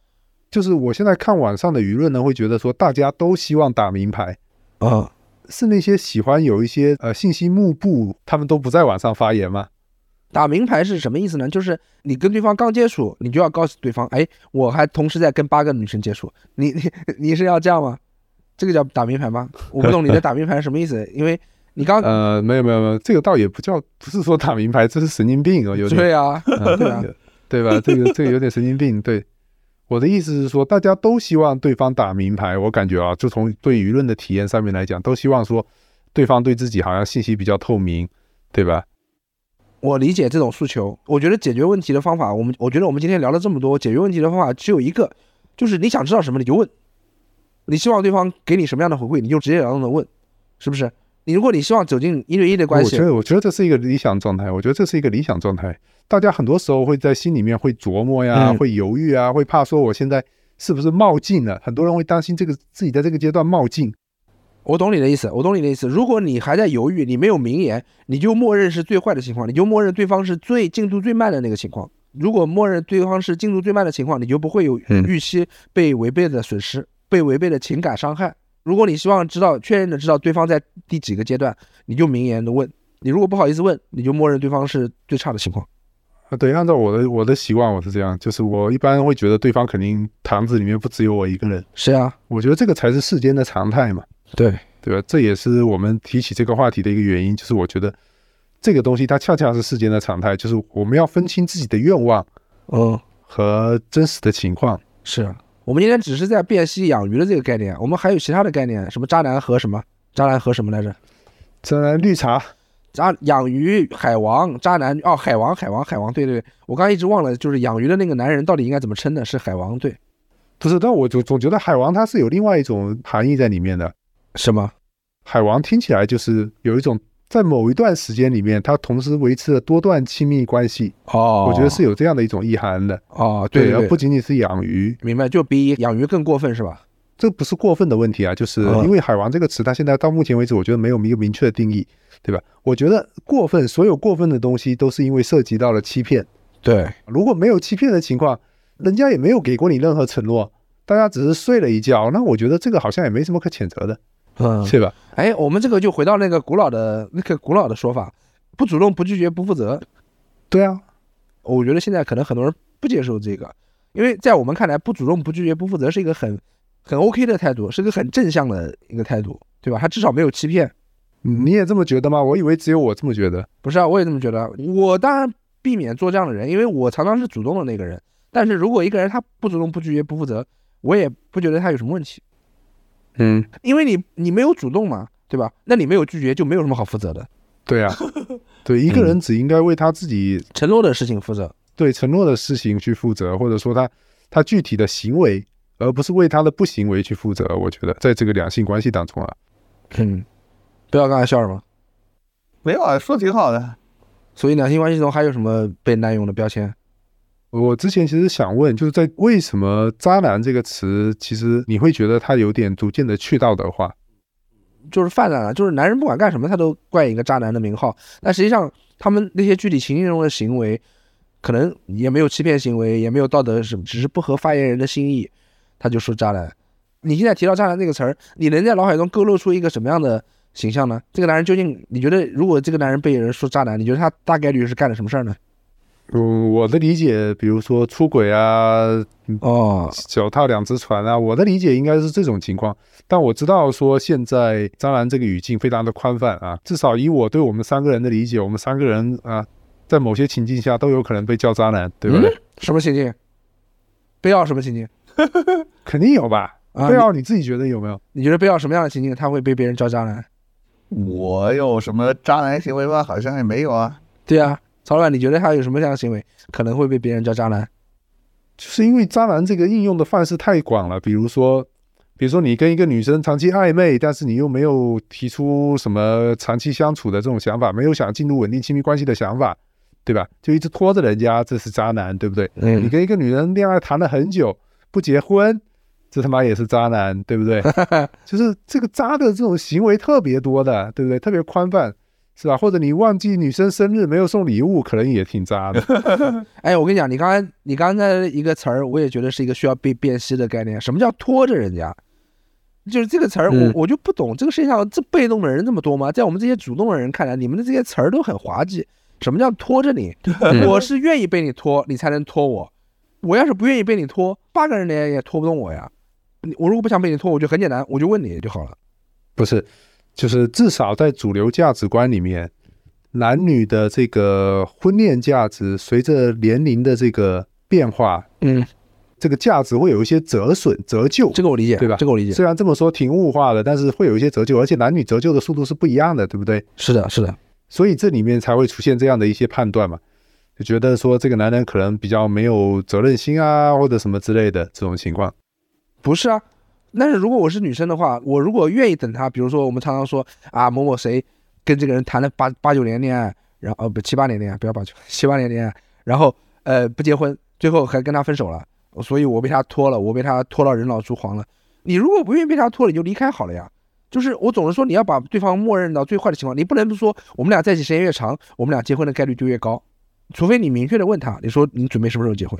就是我现在看网上的舆论呢，会觉得说大家都希望打名牌，啊，是那些喜欢有一些呃信息幕布，他们都不在网上发言吗？打名牌是什么意思呢？就是你跟对方刚接触，你就要告诉对方，哎，我还同时在跟八个女生接触，你你 (laughs) 你是要这样吗？这个叫打名牌吗？我不懂你的打名牌是什么意思，(laughs) 因为你刚呃，没有没有没有，这个倒也不叫，不是说打名牌，这是神经病哦，有点对啊，嗯对啊，(laughs) 对吧？这个这个有点神经病。对，我的意思是说，大家都希望对方打明牌。我感觉啊，就从对舆论的体验上面来讲，都希望说对方对自己好像信息比较透明，对吧？我理解这种诉求，我觉得解决问题的方法，我们我觉得我们今天聊了这么多，解决问题的方法只有一个，就是你想知道什么你就问，你希望对方给你什么样的回馈，你就直截了当的问，是不是？你如果你希望走进一对一的关系我觉，得，我觉得这是一个理想状态。我觉得这是一个理想状态。大家很多时候会在心里面会琢磨呀，嗯会犹豫啊，会怕说我现在是不是冒进了？很多人会担心这个自己在这个阶段冒进。我懂你的意思，我懂你的意思。如果你还在犹豫，你没有明言，你就默认是最坏的情况，你就默认对方是最进度最慢的那个情况。如果默认对方是进度最慢的情况，你就不会有嗯预期被违背的损失，被违背的情感伤害。如果你希望知道确认的知道对方在第几个阶段，你就明言的问。你如果不好意思问，你就默认对方是最差的情况。啊，对，按照我的我的习惯，我是这样，就是我一般会觉得对方肯定堂子里面不只有我一个人，是啊，我觉得这个才是世间的常态嘛。对，对吧？这也是我们提起这个话题的一个原因，就是我觉得这个东西它恰恰是世间的常态，就是我们要分清自己的愿望嗯，和真实的情况。是啊。我们今天只是在辨析养鱼的这个概念，我们还有其他的概念，什么渣男和什么渣男和什么来着？渣男绿茶，渣养鱼海王渣男哦，海王海王海王，对对对，我刚刚一直忘了，就是养鱼的那个男人到底应该怎么称的？是海王对，不是，但我总总觉得海王他是有另外一种含义在里面的。什么？海王听起来就是有一种在某一段时间里面，他同时维持了多段亲密关系，哦，我觉得是有这样的一种意涵的。哦，对而不仅仅是养鱼，明白，就比养鱼更过分是吧？这不是过分的问题啊，就是嗯因为“海王”这个词，它现在到目前为止，我觉得没有一个明确的定义，对吧？我觉得过分，所有过分的东西都是因为涉及到了欺骗。对，如果没有欺骗的情况，人家也没有给过你任何承诺，大家只是睡了一觉，那我觉得这个好像也没什么可谴责的，嗯，对吧？哎，我们这个就回到那个古老的那个古老的说法，不主动、不拒绝、不负责。对啊，我觉得现在可能很多人不接受这个，因为在我们看来，不主动、不拒绝、不负责是一个很很 OK 的态度，是个很正向的一个态度，对吧？他至少没有欺骗。你也这么觉得吗？我以为只有我这么觉得。不是啊，我也这么觉得。我当然避免做这样的人，因为我常常是主动的那个人。但是如果一个人他不主动、不拒绝、不负责，我也不觉得他有什么问题，嗯，因为你你没有主动嘛，对吧？那你没有拒绝，就没有什么好负责的。对啊，(laughs) 对，一个人只应该为他自己承诺的事情负责。对承诺的事情去负责，或者说他他具体的行为，而不是为他的不行为去负责。我觉得在这个两性关系当中啊，嗯，不要刚才笑什么。没有啊，说挺好的。所以两性关系中还有什么被滥用的标签？我之前其实想问，就是在为什么“渣男”这个词，其实你会觉得它有点逐渐的去道德化？就是泛滥了，就是男人不管干什么，他都冠一个渣男的名号。但实际上，他们那些具体情境中的行为，可能也没有欺骗行为，也没有道德什么，只是不合发言人的心意，他就说渣男。你现在提到“渣男”这个词儿，你能在脑海中勾勒出一个什么样的形象呢？这个男人究竟你觉得，如果这个男人被人说渣男，你觉得他大概率是干了什么事儿呢？嗯，我的理解，比如说出轨啊，哦，脚踏两只船啊，我的理解应该是这种情况。但我知道说现在渣男这个语境非常的宽泛啊，至少以我对我们三个人的理解，我们三个人啊，在某些情境下都有可能被叫渣男，对不对？什么情境？贝奥什么情境？(laughs) 肯定有吧？啊贝奥你自己觉得有没有？你觉得贝奥什么样的情境他会被别人叫渣男？我有什么渣男行为吗？好像也没有啊。对啊，曹老板，你觉得他有什么样的行为可能会被别人叫渣男？就是因为渣男这个应用的范式太广了，比如说，比如说你跟一个女生长期暧昧，但是你又没有提出什么长期相处的这种想法，没有想进入稳定亲密关系的想法，对吧？就一直拖着人家，这是渣男，对不对？你嗯，跟一个女人恋爱谈了很久，不结婚，这他妈也是渣男，对不对？(laughs) 就是这个渣的这种行为特别多的，对不对？特别宽泛，是吧？或者你忘记女生生日没有送礼物，可能也挺渣的。(laughs) 哎，我跟你讲，你刚才你刚才一个词儿，我也觉得是一个需要被辨析的概念。什么叫拖着人家？就是这个词儿，嗯我我就不懂，这个世界上这被动的人这么多吗？在我们这些主动的人看来，你们的这些词儿都很滑稽。什么叫拖着你？我是愿意被你拖，你才能拖我。我要是不愿意被你拖，八个人连也拖不动我呀。你我如果不想被你拖，我就很简单，我就问你就好了。不是，就是至少在主流价值观里面，男女的这个婚恋价值随着年龄的这个变化，嗯，这个价值会有一些折损、折旧。这个我理解，对吧这个我理解。虽然这么说挺物化的，但是会有一些折旧，而且男女折旧的速度是不一样的，对不对？是的，是的。所以这里面才会出现这样的一些判断嘛，就觉得说这个男人可能比较没有责任心啊，或者什么之类的这种情况。不是啊，但是如果我是女生的话，我如果愿意等他，比如说我们常常说啊某某谁跟这个人谈了八八九年恋爱，然后不七八年恋爱，不要八九七八年恋爱，然后呃不结婚，最后还跟他分手了，所以我被他拖了，我被他拖到人老珠黄了。你如果不愿意被他拖，你就离开好了呀。就是我总是说你要把对方默认到最坏的情况，你不能说我们俩在一起时间越长，我们俩结婚的概率就越高，除非你明确的问他，你说你准备什么时候结婚？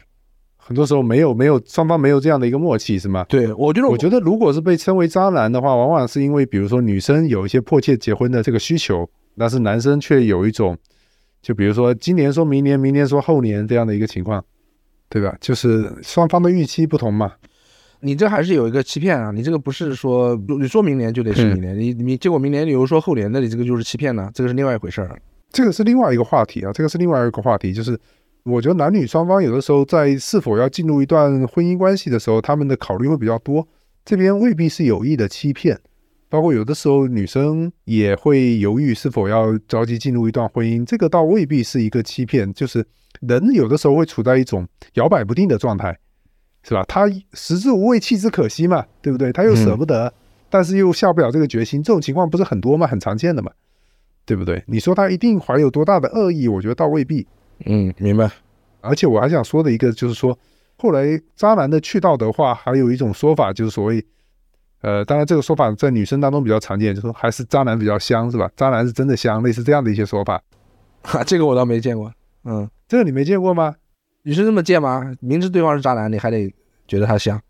很多时候没有没有双方没有这样的一个默契，是吗？对我觉得我觉得如果是被称为渣男的话，往往是因为比如说女生有一些迫切结婚的这个需求，但是男生却有一种，就比如说今年说明年，明年说后年这样的一个情况，对吧？就是双方的预期不同嘛。你这还是有一个欺骗啊！你这个不是说你说明年就得是明年，你你结果明年你又说后年，那你这个就是欺骗了，这个是另外一回事儿。这个是另外一个话题啊，这个是另外一个话题，就是我觉得男女双方有的时候在是否要进入一段婚姻关系的时候，他们的考虑会比较多，这边未必是有意的欺骗，包括有的时候女生也会犹豫是否要着急进入一段婚姻，这个倒未必是一个欺骗，就是人有的时候会处在一种摇摆不定的状态，是吧？他食之无味，弃之可惜嘛，对不对？他又舍不得，但是又下不了这个决心，这种情况不是很多吗？很常见的嘛。对不对？你说他一定怀有多大的恶意？我觉得倒未必。嗯，明白。而且我还想说的一个就是说，后来渣男的去道德化，还有一种说法就是所谓，呃，当然这个说法在女生当中比较常见，就是说还是渣男比较香，是吧？渣男是真的香，类似这样的一些说法。哈，这个我倒没见过。嗯，这个你没见过吗？女生这么贱吗？明知对方是渣男，你还得觉得他香？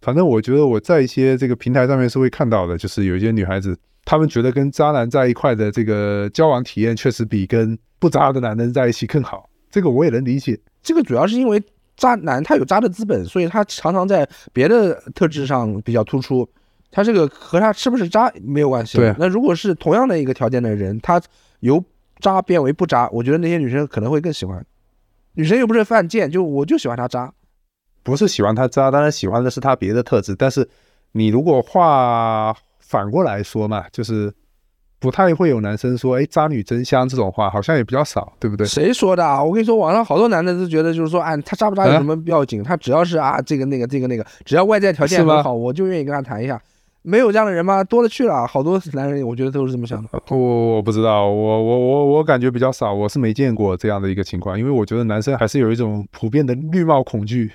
反正我觉得我在一些这个平台上面是会看到的，就是有一些女孩子，她们觉得跟渣男在一块的这个交往体验确实比跟不渣的男人在一起更好，这个我也能理解。这个主要是因为渣男他有渣的资本，所以他常常在别的特质上比较突出。他这个和他是不是渣没有关系。对那如果是同样的一个条件的人，他由渣变为不渣，我觉得那些女生可能会更喜欢。女生又不是犯贱，就我就喜欢他渣。不是喜欢他渣，当然喜欢的是他别的特质。但是你如果话反过来说嘛，就是不太会有男生说“哎，渣女真香”这种话，好像也比较少，对不对？谁说的啊？我跟你说，网上好多男的都觉得就是说，哎，他渣不渣有什么要紧？他只要是啊，这个那个这个那个，只要外在条件很好，我就愿意跟他谈一下。没有这样的人吗？多了去了，好多男人我觉得都是这么想的。我我不知道，我我我我感觉比较少，我是没见过这样的一个情况，因为我觉得男生还是有一种普遍的绿帽恐惧。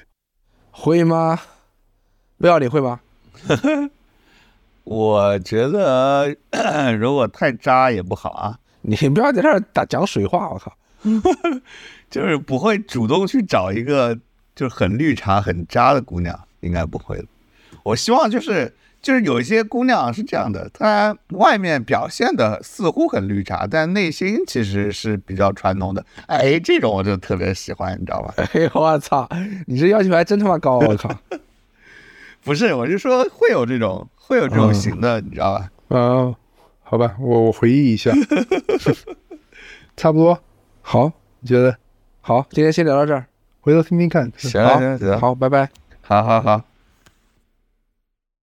会吗？不要理会吗？(laughs) 我觉得 (clears throat) 如果太渣也不好啊，你不要在这儿打讲水话，我靠！(laughs) 就是不会主动去找一个就是很绿茶、很渣的姑娘，应该不会的。我希望就是就是有一些姑娘是这样的，她外面表现的似乎很绿茶，但内心其实是比较传统的。哎，这种我就特别喜欢，你知道吧？哎呦我操，你这要求还真他妈高，我靠！(laughs) 不是，我是说会有这种会有这种型的，你知道吧？啊，好吧，我我回忆一下，(laughs) 差不多，好，你觉得？好，今天先聊到这儿，回头听听看。行行行，好，拜拜。好好好。